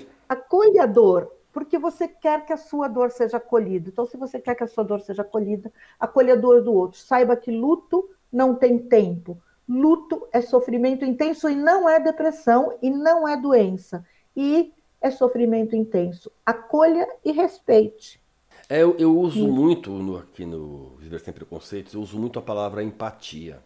Dor, porque você quer que a sua dor seja acolhida. Então, se você quer que a sua dor seja acolhida, acolha a dor do outro. Saiba que luto não tem tempo. Luto é sofrimento intenso e não é depressão e não é doença. E é sofrimento intenso. Acolha e respeite. É, eu, eu uso Sim. muito no, aqui no Viver Sem Preconceitos, eu uso muito a palavra empatia.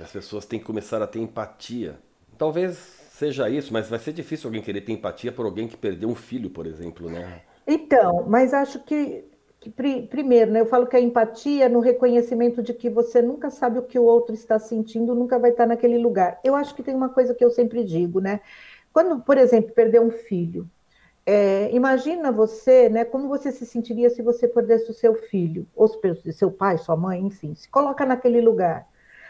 As pessoas têm que começar a ter empatia. Talvez seja isso, mas vai ser difícil alguém querer ter empatia por alguém que perdeu um filho, por exemplo, né? Então, mas acho que, que primeiro, né, eu falo que a empatia no reconhecimento de que você nunca sabe o que o outro está sentindo, nunca vai estar naquele lugar. Eu acho que tem uma coisa que eu sempre digo, né? Quando, por exemplo, perder um filho, é, imagina você, né, como você se sentiria se você perdesse o seu filho, ou seu pai, sua mãe, enfim, se coloca naquele lugar.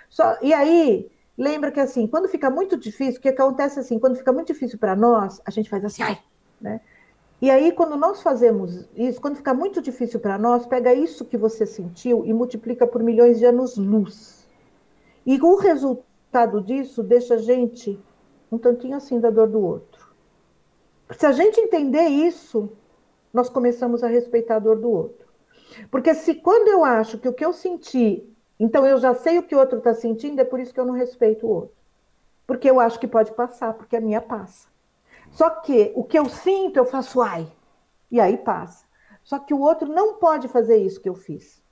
Só, e aí, lembra que assim, quando fica muito difícil, o que acontece assim, quando fica muito difícil para nós, a gente faz assim, ai, né? E aí, quando nós fazemos isso, quando fica muito difícil para nós, pega isso que você sentiu e multiplica por milhões de anos-luz. E o resultado disso deixa a gente um tantinho assim da dor do outro. Se a gente entender isso, nós começamos a respeitar a dor do outro. Porque se quando eu acho que o que eu senti, então eu já sei o que o outro está sentindo, é por isso que eu não respeito o outro. Porque eu acho que pode passar, porque a minha passa. Só que o que eu sinto, eu faço ai, e aí passa. Só que o outro não pode fazer isso que eu fiz.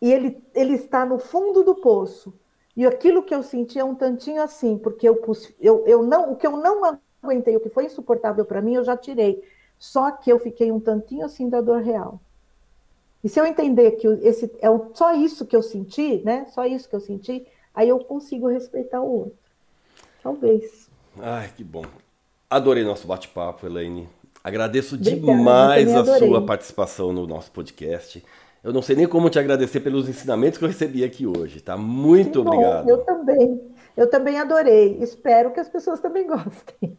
E ele, ele está no fundo do poço. E aquilo que eu senti é um tantinho assim, porque eu, eu, eu não, o que eu não aguentei, o que foi insuportável para mim, eu já tirei. Só que eu fiquei um tantinho assim da dor real. E se eu entender que esse é só isso que eu senti, né? Só isso que eu senti, aí eu consigo respeitar o outro. Talvez. Ai, que bom. Adorei nosso bate-papo, Elaine. Agradeço Obrigada, demais a sua participação no nosso podcast. Eu não sei nem como te agradecer pelos ensinamentos que eu recebi aqui hoje, tá? Muito bom, obrigado. Eu também. Eu também adorei. Espero que as pessoas também gostem.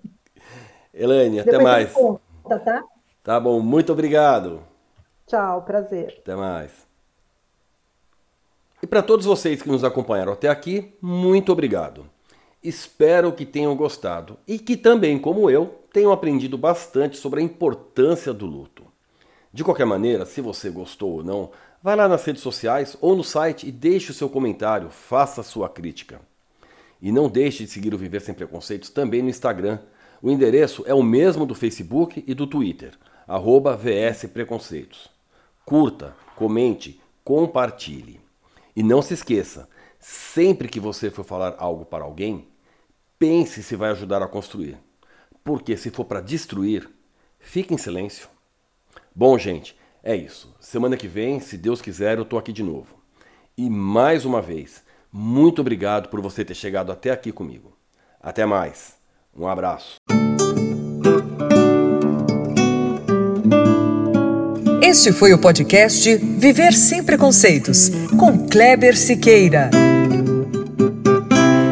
Elaine, até Depois mais. Conta, tá? Tá bom, muito obrigado. Tchau, prazer. Até mais. E para todos vocês que nos acompanharam até aqui, muito obrigado. Espero que tenham gostado e que também, como eu, tenham aprendido bastante sobre a importância do luto. De qualquer maneira, se você gostou ou não, vai lá nas redes sociais ou no site e deixe o seu comentário, faça sua crítica. E não deixe de seguir o Viver Sem Preconceitos também no Instagram. O endereço é o mesmo do Facebook e do Twitter, arroba VS Preconceitos. Curta, comente, compartilhe. E não se esqueça, sempre que você for falar algo para alguém, pense se vai ajudar a construir. Porque se for para destruir, fique em silêncio. Bom, gente, é isso. Semana que vem, se Deus quiser, eu tô aqui de novo. E mais uma vez, muito obrigado por você ter chegado até aqui comigo. Até mais. Um abraço. Este foi o podcast Viver Sem Preconceitos, com Kleber Siqueira.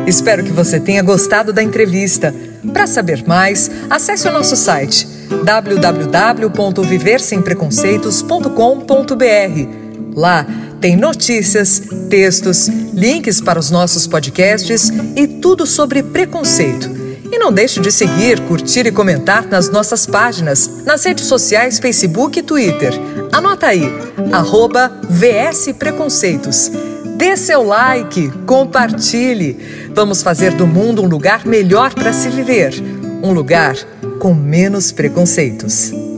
Espero que você tenha gostado da entrevista. Para saber mais, acesse o nosso site www.viversempreconceitos.com.br. Lá tem notícias, textos, links para os nossos podcasts e tudo sobre preconceito. E não deixe de seguir, curtir e comentar nas nossas páginas, nas redes sociais Facebook e Twitter. Anota aí, arroba VS Preconceitos. Dê seu like, compartilhe. Vamos fazer do mundo um lugar melhor para se viver. Um lugar com menos preconceitos.